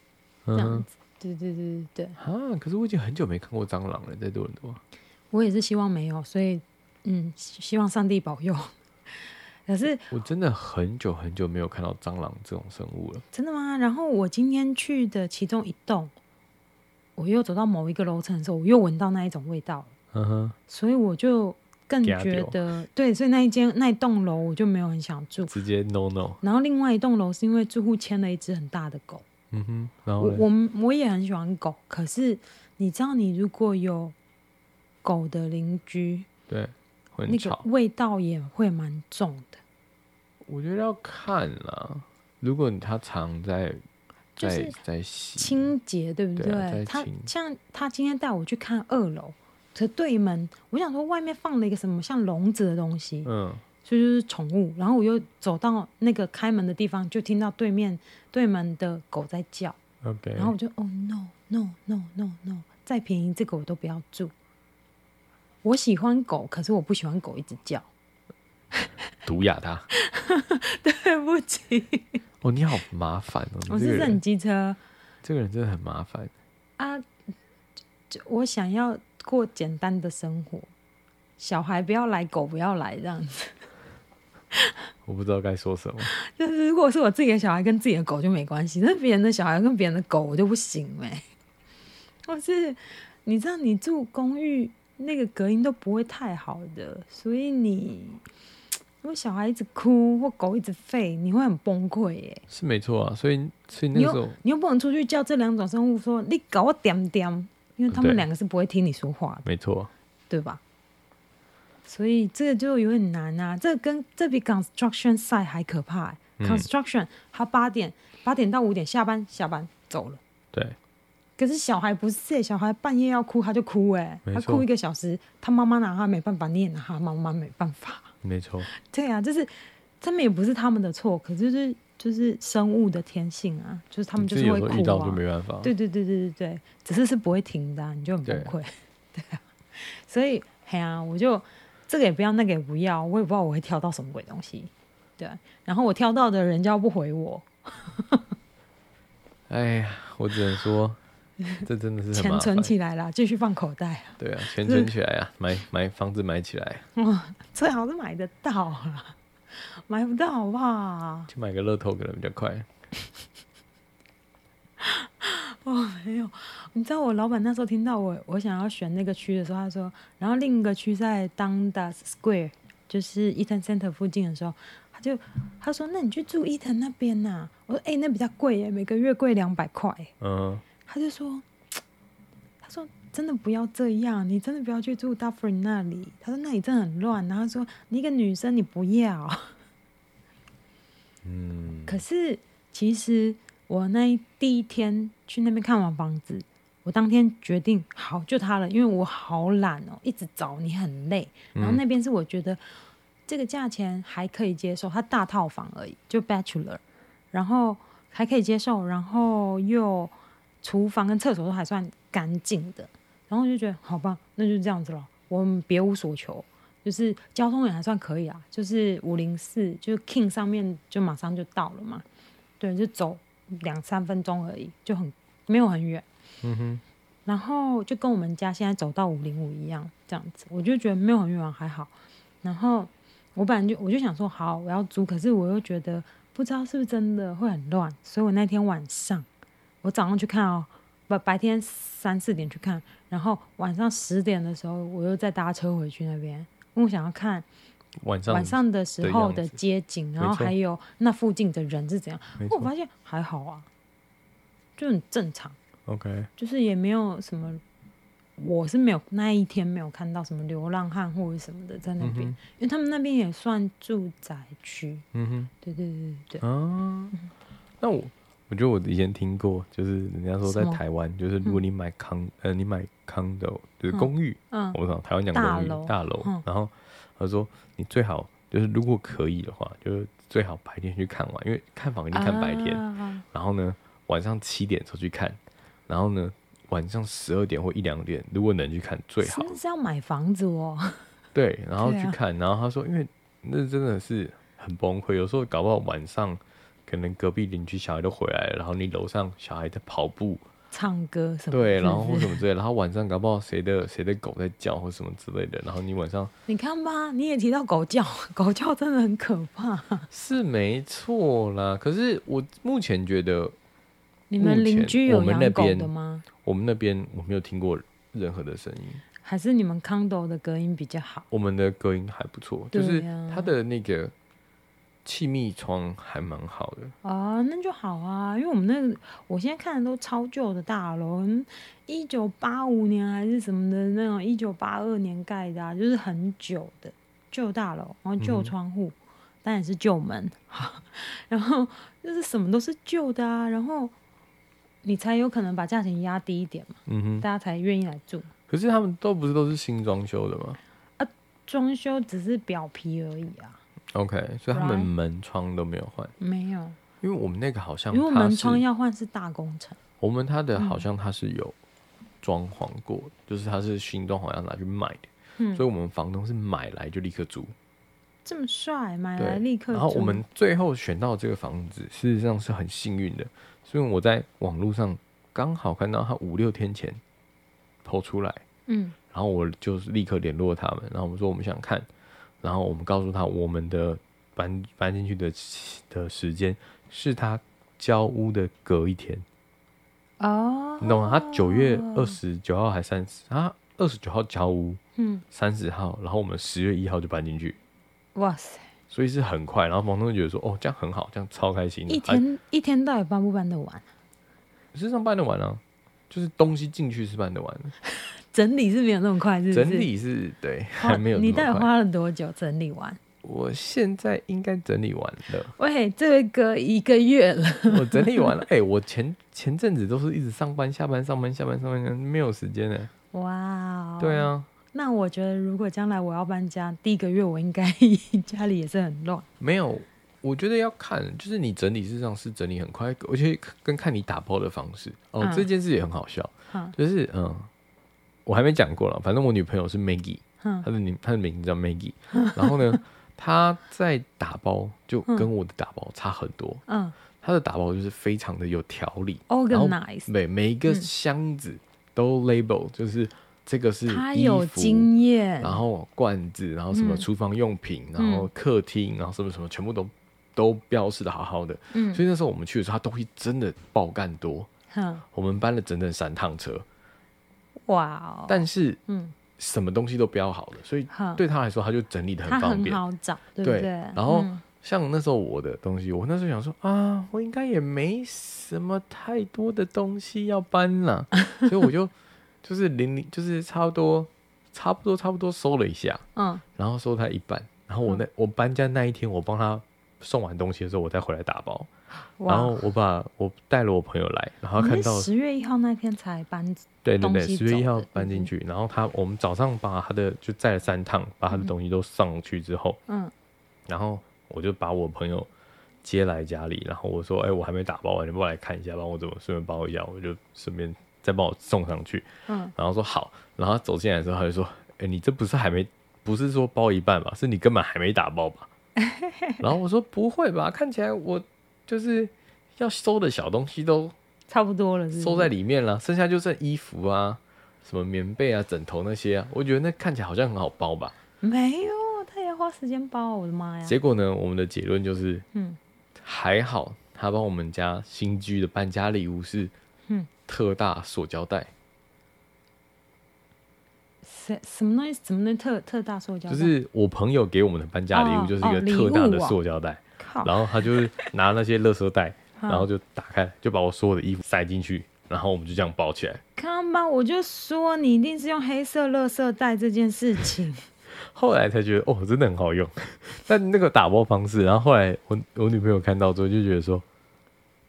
这样子。对对对对对。啊！可是我已经很久没看过蟑螂了，在多伦多。我也是希望没有，所以嗯，希望上帝保佑。可是我真的很久很久没有看到蟑螂这种生物了。真的吗？然后我今天去的其中一栋。我又走到某一个楼层的时候，我又闻到那一种味道，嗯哼，所以我就更觉得对，所以那一间那一栋楼我就没有很想住，直接 no no。然后另外一栋楼是因为住户牵了一只很大的狗，嗯哼，然后我我，我也很喜欢狗，可是你知道，你如果有狗的邻居，对，那个味道也会蛮重的。我觉得要看啦，如果你他常在。就是在清洁，对不对？对啊、他像他今天带我去看二楼的对门，我想说外面放了一个什么像笼子的东西，嗯，所以就是宠物。然后我又走到那个开门的地方，就听到对面对门的狗在叫。OK，然后我就哦 no no no no no，再便宜这个我都不要住。我喜欢狗，可是我不喜欢狗一直叫，毒哑他。对不起。哦，你好麻烦哦！我是很机车，这个人真的很麻烦啊！就我想要过简单的生活，小孩不要来，狗不要来，这样子。我不知道该说什么。就是如果是我自己的小孩跟自己的狗就没关系，那别人的小孩跟别人的狗我就不行哎。或是你知道，你住公寓那个隔音都不会太好的，所以你如果小孩一直哭或狗一直吠，你会很崩溃耶。是没错啊，所以所以那个时候你又，你又不能出去叫这两种生物说你搞我点点，因为他们两个是不会听你说话的，没错，对吧？所以这个就有点难啊，这个跟这比 construction site 还可怕，construction 他八点八点到五点下班下班走了，对。可是小孩不是，欸，小孩半夜要哭他就哭哎，欸，他哭一个小时，他妈妈拿他没办法，你也拿他妈妈没办法。没错。对啊，就是他们也不是他们的错，可是就是就是生物的天性啊，就是他们就是会哭啊。遇到就没办法。对对对对对对，只是是不会停的，啊，你就很崩溃。对，对啊，所以嘿啊，我就。这个也不要，那个也不要，我也不知道我会挑到什么鬼东西，对。然后我挑到的人家不回我，哎呀，我只能说，这真的是钱存起来了，继续放口袋。对啊，钱存起来啊，买买房子买起来。哇，最好是买得到了，买不到好不好？去买个乐透可能比较快。哦，没有，你知道我老板那时候听到我我想要选那个区的时候，他说，然后另一个区在 Dundas Square，就是 Eaton Center 附近的时候，他就他说，那你去住 Eaton 那边呐、啊？我说，哎、欸，那比较贵耶，每个月贵两百块。嗯，他就说，他说真的不要这样，你真的不要去住 Dufferin 那里。他说那里真的很乱。然后他说你一个女生你不要。嗯，可是其实。我那第一天去那边看完房子，我当天决定好就他了，因为我好懒哦，一直找你很累。然后那边是我觉得这个价钱还可以接受，它大套房而已，就 bachelor，然后还可以接受，然后又厨房跟厕所都还算干净的，然后就觉得好吧，那就这样子了，我们别无所求，就是交通也还算可以啊，就是五零四，就是 King 上面就马上就到了嘛，对，就走。两三分钟而已，就很没有很远。嗯哼，然后就跟我们家现在走到五零五一样，这样子，我就觉得没有很远，还好。然后我本来就我就想说，好，我要租，可是我又觉得不知道是不是真的会很乱，所以我那天晚上，我早上去看哦，不，白天三四点去看，然后晚上十点的时候，我又再搭车回去那边，因为我想要看。晚上晚上的时候的街景，然后还有那附近的人是怎样？我发现还好啊，就很正常。OK，就是也没有什么，我是没有那一天没有看到什么流浪汉或者什么的在那边，嗯、因为他们那边也算住宅区。嗯哼，对对对对对。啊，那我我觉得我以前听过，就是人家说在台湾，就是如果你买嗯、呃你买 condo 就是公寓，嗯，我讲台湾讲公寓大楼，然后。他说：“你最好就是如果可以的话，就是最好白天去看完，因为看房一定看白天。啊、然后呢，晚上七点的时候去看，然后呢，晚上十二点或一两点，如果能去看最好。是要买房子哦。对，然后去看，啊、然后他说，因为那真的是很崩溃，有时候搞不好晚上可能隔壁邻居小孩都回来了，然后你楼上小孩在跑步。”唱歌什么？对，然后或什么之类的，然后晚上搞不好谁的谁的狗在叫或什么之类的，然后你晚上你看吧，你也提到狗叫，狗叫真的很可怕。是没错啦，可是我目前觉得，你们邻居有养狗的吗？我们那边我没有听过任何的声音，还是你们 condo 的隔音比较好？我们的隔音还不错，就是它的那个。气密窗还蛮好的啊，那就好啊，因为我们那个我现在看的都超旧的大楼，一九八五年还是什么的那种，一九八二年盖的，啊，就是很久的旧大楼，然后旧窗户，当然、嗯、是旧门，然后就是什么都是旧的啊，然后你才有可能把价钱压低一点嘛，嗯哼，大家才愿意来住。可是他们都不是都是新装修的吗？啊，装修只是表皮而已啊。OK，所以他们门窗都没有换，没有，因为我们那个好像因为门窗要换是大工程，我们他的好像他是有装潢过，嗯、就是他是新装潢要拿去卖的，嗯，所以我们房东是买来就立刻租，这么帅，买来立刻租。然后我们最后选到这个房子，事实上是很幸运的，所以我在网络上刚好看到他五六天前 PO 出来，嗯，然后我就是立刻联络他们，然后我们说我们想看，然后我们告诉他我们的搬搬进去的的时间是他交屋的隔一天。哦，你懂吗？他九月二十九号还三十，他二十九号交屋，嗯，三十号，然后我们十月一号就搬进去。哇塞！所以是很快，然后房东就觉得说：“哦，这样很好，这样超开心。”一天一天到底搬不搬得完？实际上搬得完啊，就是东西进去是搬得完的，整理是没有那么快，是不是？整理是对，还没有。你到底花了多久整理完？我现在应该整理完了。喂，这位哥一个月了，我整理完了。哎、欸，我前前阵子都是一直上班、下班、上班、下班、上班，没有时间呢。哇、wow，对啊。那我觉得，如果将来我要搬家，第一个月我应该 家里也是很乱。没有，我觉得要看，就是你整理事实上是整理很快，而且跟看你打包的方式。哦，嗯、这件事也很好笑，嗯、就是嗯，我还没讲过了。反正我女朋友是 Maggie，她的名她的名字叫 Maggie。然后呢，她在打包就跟我的打包差很多。嗯，她的打包就是非常的有条理，organize，每每一个箱子都 label，就是。这个是他有经验，然后罐子，然后什么厨房用品，嗯、然后客厅，然后什么什么，全部都都标示的好好的。嗯，所以那时候我们去的时候，她东西真的爆干多。嗯，我们搬了整整三趟车。哇哦！但是，嗯，什么东西都标好了，所以对他来说，他就整理的很方便，很好找，对不对？对，然后、嗯、像那时候我的东西，我那时候想说啊，我应该也没什么太多的东西要搬了，所以我就。就是零零，就是差不多，差不多，差不多收了一下，嗯，然后收他一半，然后我那、嗯、我搬家那一天，我帮他送完东西的时候，我再回来打包，然后我把我带了我朋友来，然后看到十月一号那天才搬，对对对，十月一号搬进去，然后他我们早上把他的就载了三趟，把他的东西都上去之后，嗯，然后我就把我朋友接来家里，然后我说，哎、欸，我还没打包完，你帮我来看一下，帮我怎么顺便包一下，我就顺便。再帮我送上去，嗯，然后说好，然后他走进来的时候，他就说：“哎、欸，你这不是还没，不是说包一半吧？是你根本还没打包吧？”然后我说：“不会吧？看起来我就是要收的小东西都差不多了是不是，收在里面了，剩下就剩衣服啊、什么棉被啊、枕头那些啊。我觉得那看起来好像很好包吧？没有，他也要花时间包，我的妈呀！结果呢，我们的结论就是，嗯，还好，他帮我们家新居的搬家礼物是，嗯。特大塑胶袋，什什么东西？怎么能特特大塑胶袋？就是我朋友给我们的搬家礼物，就是一个特大的塑胶袋。哦哦、然后他就是拿那些垃圾袋，然后就打开，就把我所有的衣服塞进去，然后我们就这样包起来。看吧，我就说你一定是用黑色垃圾袋这件事情。后来才觉得哦，真的很好用。但那个打包方式，然后后来我我女朋友看到之后就觉得说。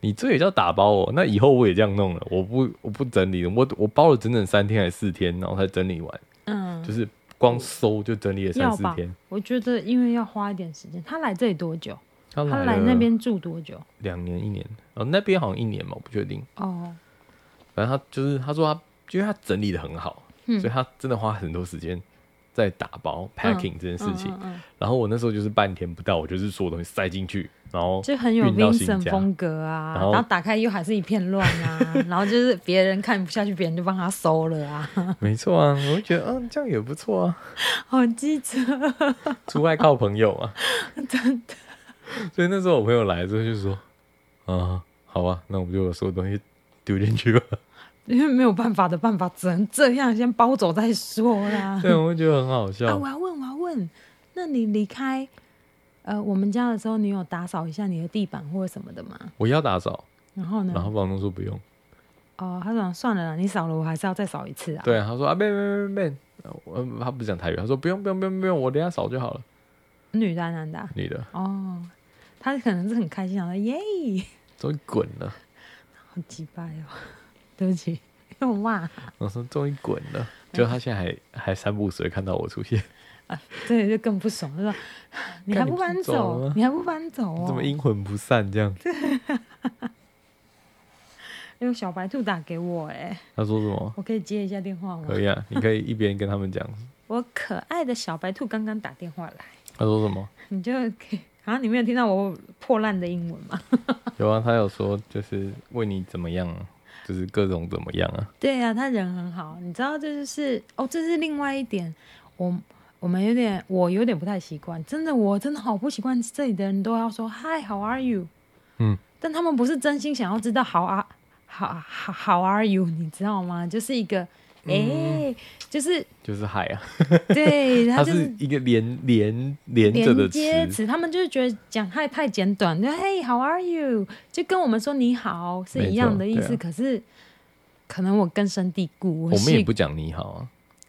你这也叫打包哦？那以后我也这样弄了，我不我不整理了，我我包了整整三天还是四天，然后才整理完。嗯，就是光收就整理了三四天。我觉得因为要花一点时间。他来这里多久？他来，他来那边住多久？两年一年。哦，那边好像一年嘛，我不确定。哦，反正他就是他说他，因为他整理的很好，嗯，所以他真的花很多时间。在打包 packing 这件事情，嗯嗯嗯，然后我那时候就是半天不到，我就是所有东西塞进去，然后就很有 Vincent 风格啊然，然后打开又还是一片乱啊，然后就是别人看不下去，别人就帮他收了啊。没错啊，我就觉得嗯，这样也不错啊，好机车，出外靠朋友啊，真的。所以那时候我朋友来之后就说，啊，好吧，那我们就把所有东西丢进去吧。因为没有办法的办法，只能这样先包走再说啦。对，我觉得很好笑。啊，我要问，我要问，那你离开呃我们家的时候，你有打扫一下你的地板或者什么的吗？我要打扫。然后呢？然后房东说不用。哦，他说算了啦，你扫了，我还是要再扫一次啊。对，他说啊，别别别别，我他不讲台语，他说不用不用不用不用，我等下扫就好了。女的男的、啊？女的。哦，他可能是很开心，想说耶，终于滚了，好鸡巴哟。对不起，又骂。我说终于滚了，就他现在还、欸、还三不五时看到我出现，啊，对，就更不爽。他说你还不搬走，你，你还不搬走哦？怎么阴魂不散这样？有小白兔打给我，哎，他说什么？我可以接一下电话吗？可以啊，你可以一边跟他们讲。我可爱的小白兔刚刚打电话来。他说什么？你就可以啊？你没有听到我破烂的英文吗？有啊，他有说就是问你怎么样。就是各种怎么样啊？对啊，他人很好，你知道这就是哦，这是另外一点，我我们有点我有点不太习惯，真的我真的好不习惯这里的人都要说 Hi，How are you？嗯，但他们不是真心想要知道 How are How How are you？你知道吗？就是一个。哎、欸，就是就是嗨啊，对，它就是一个连连连着的接词，他们就是觉得讲嗨太简短，就嘿，How are you？就跟我们说你好是一样的意思，啊、可是可能我根深蒂固，我，我们也不讲你好啊，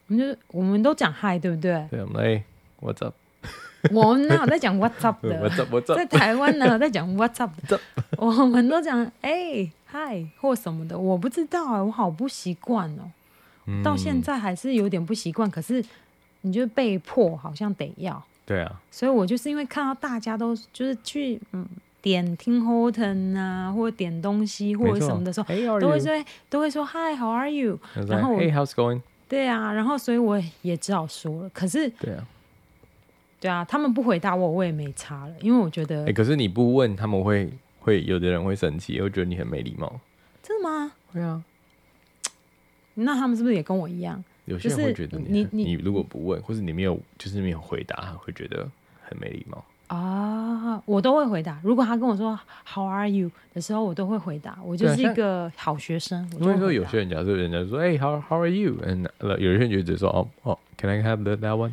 我们就是我们都讲嗨，对不对？对，我们来 What's up？我们哪有在讲 What's up 的？What's up？What's up？在台湾哪有在讲 What's up？的我们都讲哎嗨或什么的，我不知道啊，我好不习惯哦。到现在还是有点不习惯，嗯，可是你就被迫好像得要。对啊，所以我就是因为看到大家都就是去嗯点 Tim Horton 啊，或者点东西或者什么的时候，hey, 都会说都会说 Hi，How are you？然后 Hey，How's going？对啊，然后所以我也只好说了。可是对啊，对啊，他们不回答我，我也没差了，因为我觉得，欸，可是你不问，他们会会有的人会生气，会觉得你很没礼貌。真的吗？会啊。那他们是不是也跟我一样？有些人会觉得你、就是、你，你如果不问，或是你没有就是没有回答，会觉得很没礼貌啊。我都会回答。如果他跟我说 “How are you” 的时候，我都会回答。我就是一个好学生。因为说有些人假设人家说“哎、hey,，How How are you”，嗯，有些人就直接说“哦哦，Can I have the that one？”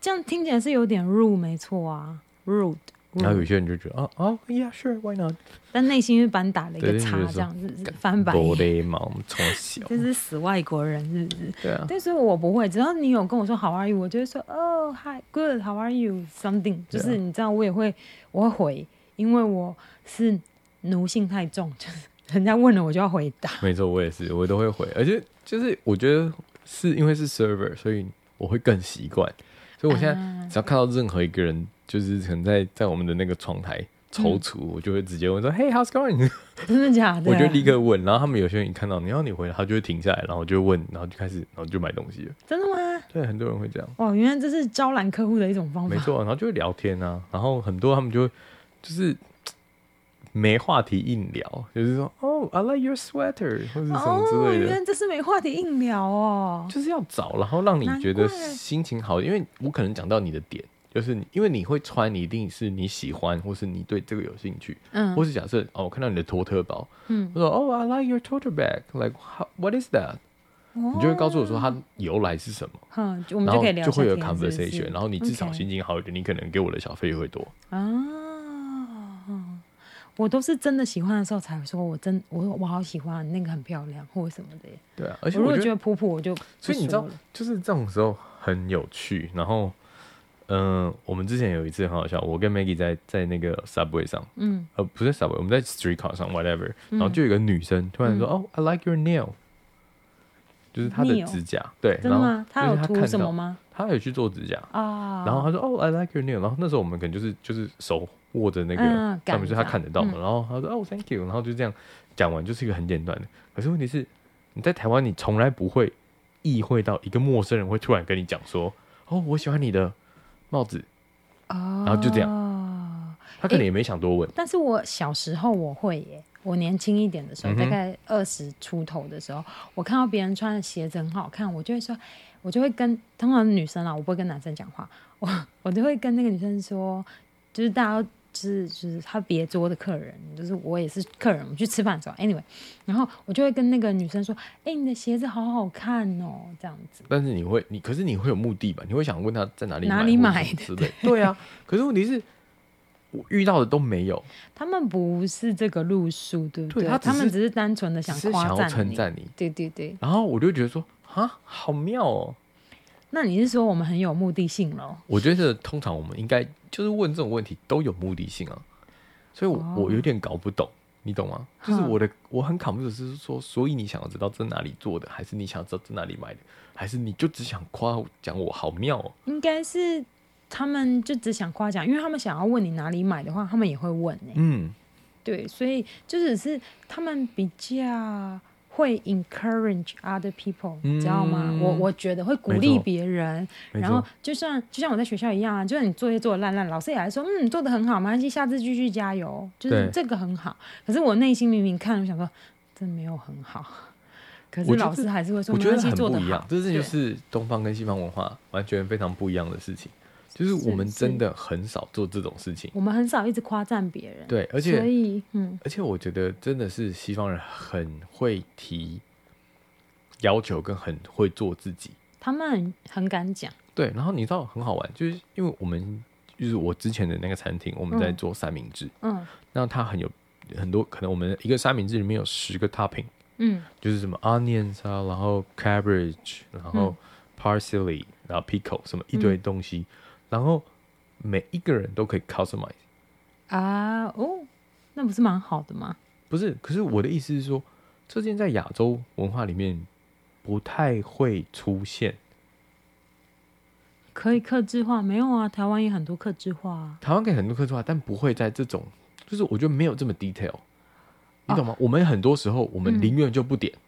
这样听起来是有点 rude，没错啊，rude。然后有些人就觉得啊啊，Yeah，sure，Why not？但内心是把你打了一个叉，这样子翻白眼。从小就是死外国人，是不是？对啊。但是我不会，只要你有跟我说 How are you，我就会说哦，Hi，Good，How are you？Something，就是你知道，我也会，我会回，因为我是奴性太重，就是人家问了我就要回答。没错，我也是，我都会回，而且就是我觉得是因为是 server，所以我会更习惯。所以我现在只要看到任何一个人。就是可能在在我们的那个窗台踌躇，我就会直接问说：“Hey, how's going？” 真的假的？我就立刻问，然后他们有些人一看到你，然后你回来，他就会停下来，然后就问，然后就开始，然后就买东西了。真的吗？对，很多人会这样。哇，原来这是招揽客户的一种方法。没错，然后就会聊天啊，然后很多他们就会就是没话题硬聊，就是说：“哦、oh,，I like your sweater，或者什么之类的。”原来这是没话题硬聊哦，就是要找，然后让你觉得心情好，因为我可能讲到你的点。就是你，因为你会穿，你一定是你喜欢，或是你对这个有兴趣，嗯，或是假设哦，我看到你的托特包，嗯，我说哦，I like your tote bag，like what is that？、哦、你就会告诉我说它由来是什么，嗯，我们就可以聊，就会有 conversation，是是然后你至少心情好一点，okay. 你可能给我的小费会多啊。我都是真的喜欢的时候才会说，我真我我好喜欢那个很漂亮或者什么的。对啊，而且我如果觉得普普，我就所以你知道，就是这种时候很有趣，然后。嗯、呃，我们之前有一次很好笑，我跟 Maggie 在在那个 Subway 上，嗯，呃，不是 Subway，我们在 Streetcar 上，whatever，、嗯、然后就有一个女生突然说，嗯、哦，I like your nail，就是她的指甲，对，然后她有涂什么吗？她有去做指甲。啊，然后他说，哦，I like your nail，然后那时候我们可能就是就是手握着那个上面，就他看得到嘛，然后他说，哦，Thank you，然后就这样讲完，就是一个很简短的。可是问题是，你在台湾，你从来不会意会到一个陌生人会突然跟你讲说，哦，我喜欢你的。帽子，然后就这样，他可能也没想多问。但是我小时候我会耶，我年轻一点的时候，大概二十出头的时候，我看到别人穿的鞋子很好看，我就会说，我就会跟通常女生啊，我不会跟男生讲话，我我就会跟那个女生说，就是大家。就是就是他别桌的客人，就是我也是客人，我们去吃饭的时候，anyway，然后我就会跟那个女生说：“哎、欸，你的鞋子好好看哦，这样子。”但是你会，你可是你会有目的吧？你会想问他在哪里买哪里买的之类？对啊，可是问题是，我遇到的都没有。他们不是这个路数，对不对？对他，他们只是单纯的想夸赞称赞你，对对对。然后我就觉得说啊，好妙哦。那你是说我们很有目的性喽？我觉得通常我们应该就是问这种问题都有目的性啊，所以我，我、oh. 我有点搞不懂，你懂吗？就是我的我很 confused 是说，所以你想要知道这哪里做的，还是你想要知道在哪里买的，还是你就只想夸奖我好妙哦？应该是他们就只想夸奖，因为他们想要问你哪里买的话，他们也会问呢。嗯，对，所以就只是他们比较。会 encourage other people，你知道吗？嗯、我我觉得会鼓励别人，然后就像就像我在学校一样啊，就算你作业做的烂烂，老师也还说，嗯，做的很好，没关系，下次继续加油，就是这个很好。可是我内心明明看，我想说，这没有很好。可是老师还是会说，我觉得很不一样。这是就是东方跟西方文化完全非常不一样的事情。就是我们真的很少做这种事情，我们很少一直夸赞别人。对，而且，所以，嗯，而且我觉得真的是西方人很会提要求，跟很会做自己。他们很，很敢讲。对，然后你知道很好玩，就是因为我们就是我之前的那个餐厅，我们在做三明治，嗯，那它很有很多，可能我们一个三明治里面有十个 topping，嗯，就是什么 onions 啊，然后 cabbage，然后 parsley，嗯，然后 pickle，什么一堆东西。嗯然后每一个人都可以 customize 啊，哦，那不是蛮好的吗？不是，可是我的意思是说，这件在亚洲文化里面不太会出现。可以克制化？没有啊，台湾也很多克制化啊。台湾可以很多克制化，但不会在这种，就是我觉得没有这么 detail，你懂吗？哦，我们很多时候我们宁愿就不点。嗯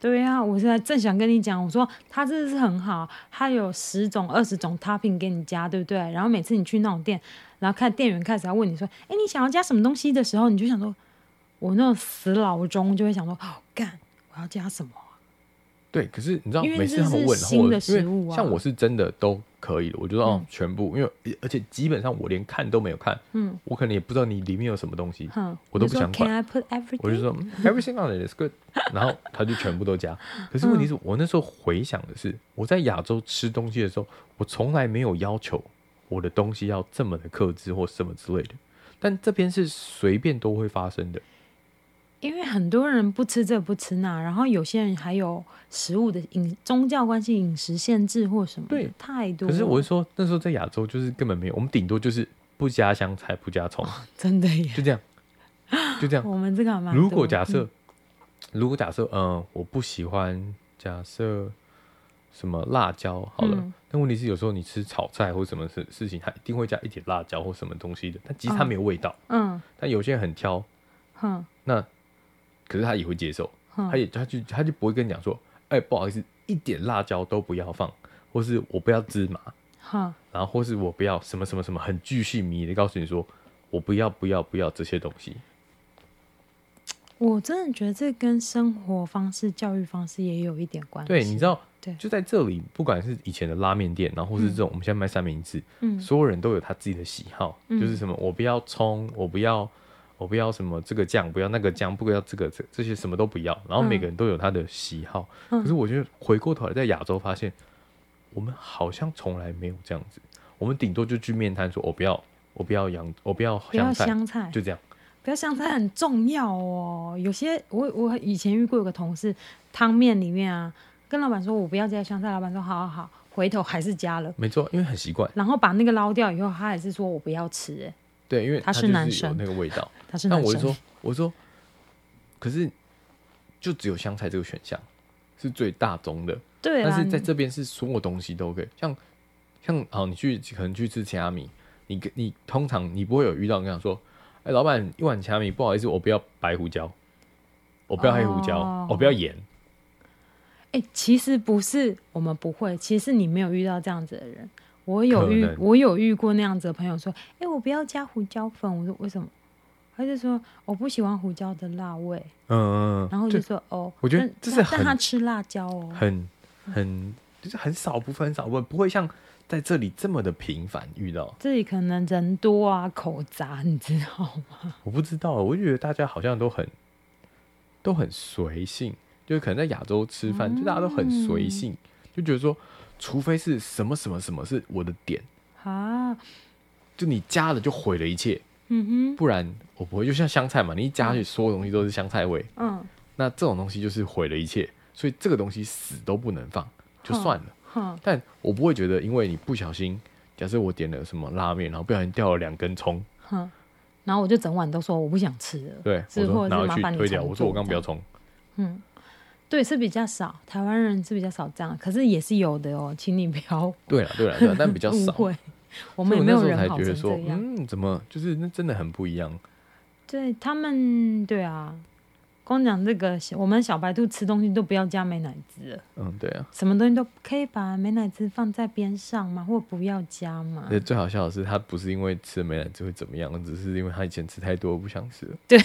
对呀、啊，我现在正想跟你讲，我说他真的是很好，他有十种、二十种 topping 给你加，对不对？然后每次你去那种店，然后看店员开始要问你说：“哎，你想要加什么东西？”的时候，你就想说：“我那种死老中就会想说，好干，我要加什么？”对，可是你知道，每次他们问，然后我因为，像我是真的都可以的，我就说哦，全部，因为而且基本上我连看都没有看，嗯，我可能也不知道你里面有什么东西，嗯，我都不想管。我就说 everything on it is good，然后他就全部都加。可是问题是我那时候回想的是，我在亚洲吃东西的时候，我从来没有要求我的东西要这么的克制或什么之类的，但这边是随便都会发生的。因为很多人不吃这不吃那，然后有些人还有食物的饮宗教关系、饮食限制或什么，对，太多。可是我是说，那时候在亚洲就是根本没有，我们顶多就是不加香菜、不加葱，哦，真的耶，就这样，就这样。我们这个蛮。如果假设，嗯、如果假设，嗯、呃，我不喜欢假设什么辣椒，好了，嗯、但问题是有时候你吃炒菜或什么事事情，它一定会加一点辣椒或什么东西的，但其实它没有味道，嗯，但有些人很挑，嗯，那。可是他也会接受，他也他就他就不会跟你讲说，哎、欸，不好意思，一点辣椒都不要放，或是我不要芝麻，哈然后或是我不要什么什么什么，很巨细靡遗的告诉你说，我不要不要不要这些东西。我真的觉得这跟生活方式、教育方式也有一点关系。对，你知道，对，就在这里，不管是以前的拉面店，然后或是这种、嗯、我们现在卖三明治，嗯，所有人都有他自己的喜好，嗯、就是什么，我不要葱，我不要。我不要什么这个酱，不要那个酱，不要这个这这些什么都不要。然后每个人都有他的喜好。嗯、可是我觉得回过头来在亚洲发现，我们好像从来没有这样子。我们顶多就去面摊说，我不要，我不要洋，我不要香菜，香菜就这样。不要香菜很重要哦。有些我我以前遇过有个同事，汤面里面啊，跟老板说我不要加香菜，老板说好好好，回头还是加了。没错，因为很习惯。然后把那个捞掉以后，他还是说我不要吃。哎，对，因为他是男生，那个味道。那我就说，我说，可是就只有香菜这个选项是最大宗的，对。但是在这边是所有东西都可以，像像好，你去可能去吃奇亚米，你你通常你不会有遇到跟他说，哎、欸，老板一碗奇亚米，不好意思，我不要白胡椒，我不要黑胡椒，哦、我不要盐。哎、欸，其实不是我们不会，其实你没有遇到这样子的人。我有遇，我有遇过那样子的朋友说，哎、欸，我不要加胡椒粉。我说为什么？他就说我不喜欢胡椒的辣味，嗯嗯，然后就说哦，我觉得这是但他吃辣椒哦，很很就是很少部分很少部分，不会像在这里这么的频繁遇到。这里可能人多啊，口杂，你知道吗？我不知道，我就觉得大家好像都很都很随性，就是可能在亚洲吃饭，就大家都很随性，就觉得说，除非是什么什么什么是我的点啊，就你加了就毁了一切。嗯哼，不然我不会，就像香菜嘛，你一加去，所有东西都是香菜味。嗯，那这种东西就是毁了一切，所以这个东西死都不能放，就算了。嗯，但我不会觉得，因为你不小心，假设我点了什么拉面，然后不小心掉了两根葱，嗯，然后我就整碗都说我不想吃了。对，我说拿回去推掉，我说我刚不要葱。嗯，对，是比较少，台湾人是比较少这样，可是也是有的哦，请你不要。对了，对了，对了，但比较少。我们也没有人好成这样。嗯，怎么就是那真的很不一样？对他们，对啊，光讲这个，我们小白兔吃东西都不要加美乃滋。嗯，对啊，什么东西都可以把美乃滋放在边上嘛，或不要加嘛。对，最好笑的是，他不是因为吃了美乃滋会怎么样，只是因为他以前吃太多不想吃了。对，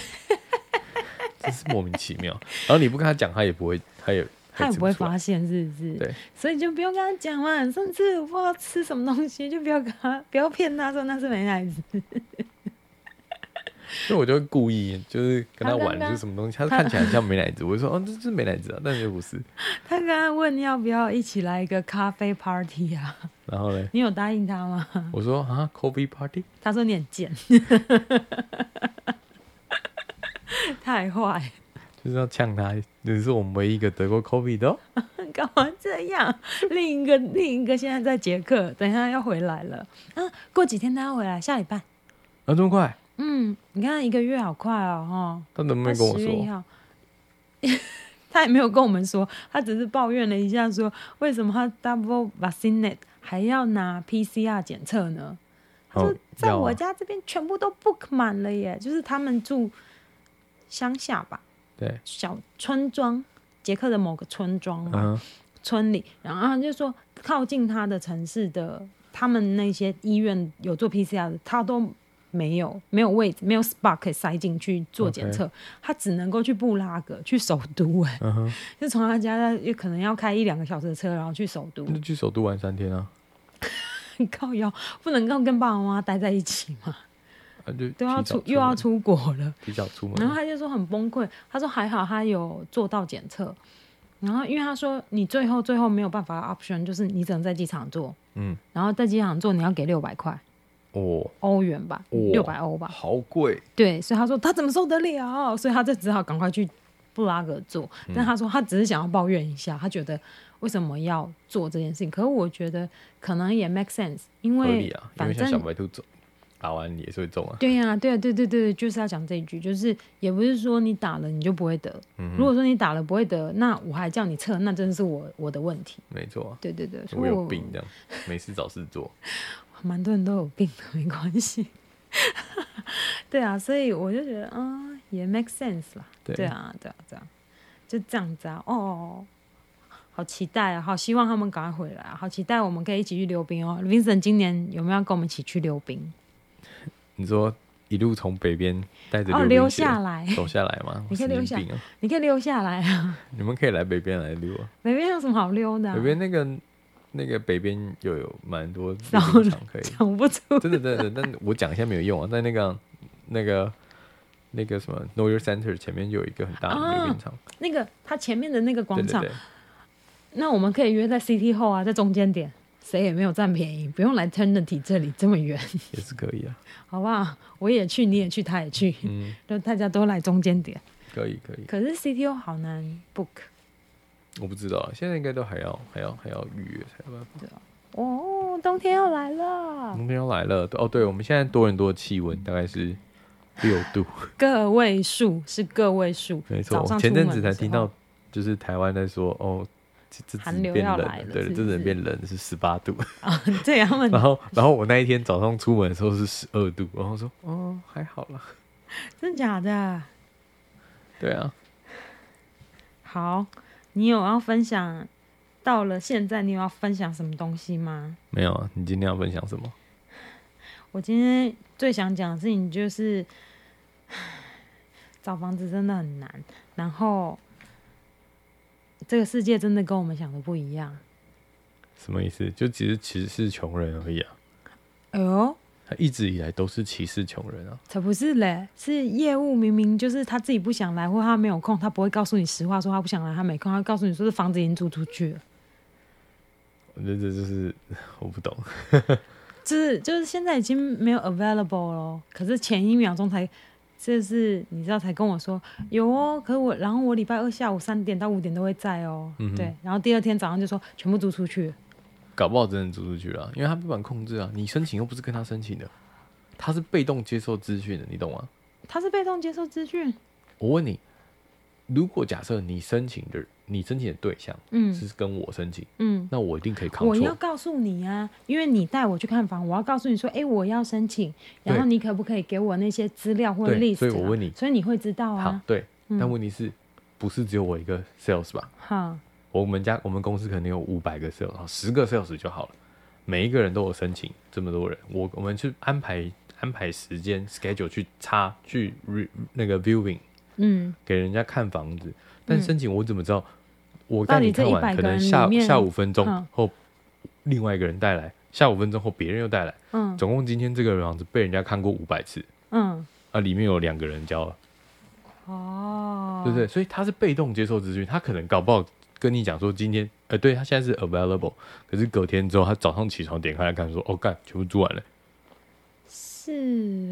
真是莫名其妙。然后你不跟他讲，他也不会，他也他也不会发现，是不是？对，所以就不用跟他讲嘛。上次我不知道吃什么东西，就不要跟他，不要骗他说那是美奶滋。所以我就会故意就是跟他玩，就是什么东西？他看起来很像美奶滋，我就说哦，这是美奶滋啊，但是又不是。他刚刚问要不要一起来一个咖啡 party 啊？然后嘞，你有答应他吗？我说啊，coffee party。他说你很贱，太坏，就是要呛他。你是我们唯一一个得过 coffee 的，干嘛这样？另一个另一个现在在捷克，等一下要回来了。啊，过几天他要回来，下礼拜。啊，这么快？嗯，你看一个月好快哦，哈。他能不能跟我说？他也没有跟我们说，他只是抱怨了一下，说为什么他 double vaccinate 还要拿 PCR 检测呢？他说在我家这边全部都 book 满了耶，就是他们住乡下吧，对，小村庄，捷克的某个村庄嘛，村里，然后他就说靠近他的城市的，他们那些医院有做 PCR 的，他都。没有没有位置，没有 spot 可以塞进去做检测.他只能够去布拉格，去首都哎，uh. 就从他家也可能要开一两个小时的车，然后去首都。那去首都玩三天啊？靠腰，不能够跟爸爸妈妈待在一起嘛？啊、就都要出又要出国了，提早出门。然后他就说很崩溃，他说还好他有做到检测，然后因为他说你最后最后没有办法 option，就是你只能在机场做，嗯，然后在机场做你要给六百块。哦，欧元吧，六百欧吧，好贵。对，所以他说他怎么受得了，所以他就只好赶快去布拉格做。嗯、但他说他只是想要抱怨一下，他觉得为什么要做这件事情？可是我觉得可能也 make sense，因为反正小白兔走打完也是会中啊。对呀、啊，对啊，对对对，就是要讲这一句，就是也不是说你打了你就不会得。嗯、如果说你打了不会得，那我还叫你测，那真的是我我的问题。没错、啊，对对对，我有病这样，没事找事做。蛮多人都有病的，没关系。对啊，所以我就觉得，嗯，也 make sense 啦。对，对啊，对啊，这样就这样子啊。哦，好期待啊！好希望他们赶快回来啊！好期待我们可以一起去溜冰哦。Vincent 今年有没有要跟我们一起去溜冰？你说一路从北边带着哦溜下来，走下来吗？你可以溜下，你可以溜下来啊。你们可以来北边来溜啊。北边有什么好溜的？北边那个。那个北边又有蛮多溜冰场可以，讲不出，真的真的，但我讲一下没有用啊。在那个那个那个什么 Know Your Center 前面就有一个很大的溜冰场，啊，那个它前面的那个广场，对对对，那我们可以约在 City Hall 啊，在中间点，谁也没有占便宜，不用来 Trinity 这里这么远，也是可以啊，好不好？我也去，你也去，他也去，嗯，就大家都来中间点，可以可以。可是 Hall 好难 book。我不知道，现在应该都还要还要还要预约才有办法。哦，冬天要来了，冬天要来了。哦，对，我们现在多伦多的气温大概是六度，个位数是个位数，没错。前阵子才听到，就是台湾在说，哦，这寒流要来了，对，真的变冷是十八度啊。对啊，然后然后我那一天早上出门的时候是十二度，然后说，哦，还好啦，真的假的？对啊，好。你有要分享？到了现在，你有要分享什么东西吗？没有啊，你今天要分享什么？我今天最想讲的事情就是，找房子真的很难。然后，这个世界真的跟我们想的不一样。什么意思？就其实其实是穷人而已啊。哎呦。他一直以来都是歧视穷人啊！才不是嘞，是业务明明就是他自己不想来，或他没有空，他不会告诉你实话，说他不想来，他没空，他告诉你说是房子已经租出去了。我觉得这就是我不懂，就是就是现在已经没有 available 了，可是前一秒钟才，就是你知道才跟我说有哦，可是我然后我礼拜二下午三点到五点都会在哦，嗯、对，然后第二天早上就说全部租出去。搞不好真的租出去了，因为他不管控制啊，你申请又不是跟他申请的，他是被动接受资讯的，你懂吗？他是被动接受资讯。我问你，如果假设你申请的，你申请的对象，嗯，是跟我申请，嗯，那我一定可以抗。我要告诉你啊，因为你带我去看房，我要告诉你说，哎、欸，我要申请，然后你可不可以给我那些资料或者 list？所以我问你，所以你会知道啊。好，对，嗯、但问题是不是只有我一个 sales 吧？好。我们家我们公司可能有五百个 sales，十个 sales 就好了。每一个人都有申请，这么多人，我我们去安排安排时间 schedule 去插去 re, 那个 viewing，嗯，给人家看房子，但申请我怎么知道？我带你看完，可能下下五分钟后，另外一个人带来，下五分钟后别人又带来，嗯，总共今天这个房子被人家看过五百次，嗯，啊，里面有两个人交了，哦，对不对？所以他是被动接受资讯，他可能搞不好跟你讲说今天，呃，对他现在是 available，可是隔天之后他早上起床点开来看说，哦，干，全部租完了，是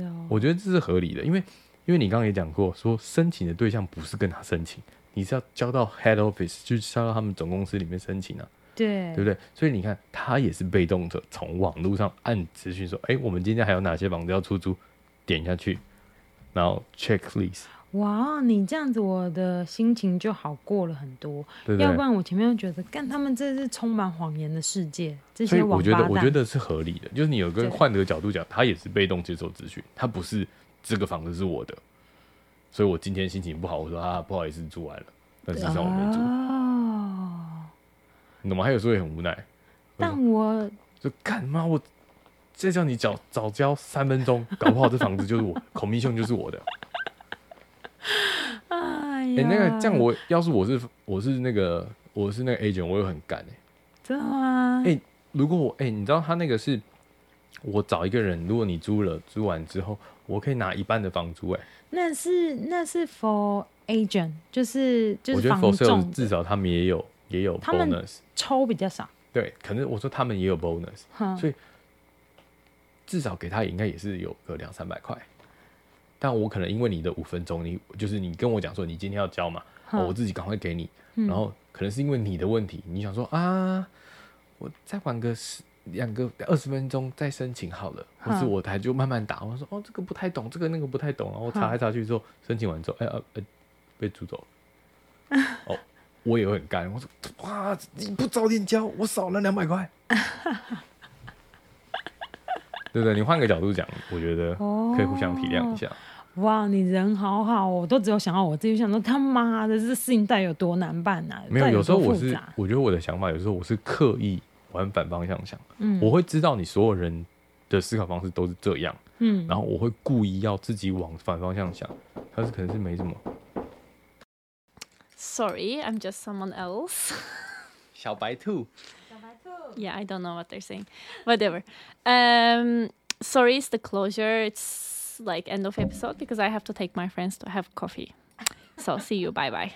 哦，我觉得这是合理的，因为因为你刚刚也讲过，说申请的对象不是跟他申请。你是要交到 head office，就是交到他们总公司里面申请啊？对，对不对？所以你看，他也是被动的，从网络上按资讯说，哎，我们今天还有哪些房子要出租？点下去，然后 checklist。哇，你这样子，我的心情就好过了很多。对，对，要不然我前面就觉得，干他们这是充满谎言的世界。这些我觉得，我觉得是合理的。就是你有个换个角度讲，他也是被动接受资讯，他不是这个房子是我的。所以我今天心情不好，我说啊，不好意思，租完了，但实际上我没租。哦，你懂吗？还有时候也很无奈。但我就干嘛？我再叫你早早交三分钟，搞不好这房子就是我，commission 就是我的。哎那个这样我要是我是我是那个我是那个 agent，我又很干哎、欸。真的吗？哎、欸，如果我哎、欸，你知道他那个是，我找一个人，如果你租了租完之后，我可以拿一半的房租哎、欸。那是那是 for agent，就是就是房仲，至少他们也有也有 bonus，抽比较少。对，可能我说他们也有 bonus，、嗯、所以至少给他应该也是有个两三百块。但我可能因为你的五分钟，你就是你跟我讲说你今天要交嘛，嗯哦、我自己赶快给你、嗯，然后可能是因为你的问题，你想说啊，我再玩个十。两个二十分钟再申请好了，可是我台就慢慢打。我说哦，这个不太懂，这个那个不太懂，然后查来查去之后，申请完之后，哎、欸、呃、欸、被租走了。哦，我也会很干。我说哇，你不早点交，我少了两百块。对不对？你换个角度讲，我觉得可以互相体谅一下。哇，你人好好，我都只有想到我自己，想说他妈的，这事情到底有多难办啊？没有，有时候我是，我觉得我的想法，有时候我是刻意。往反方向想，嗯，我会知道你所有人的思考方式都是这样，嗯，然后我会故意要自己往反方向想，但是可能是没什么。Sorry, I'm just someone else. 小白兔。小白兔。Yeah, I don't know what they're saying. Whatever. Um, sorry, it's the closure. It's like end of episode because I have to take my friends to have coffee. So see you. Bye bye.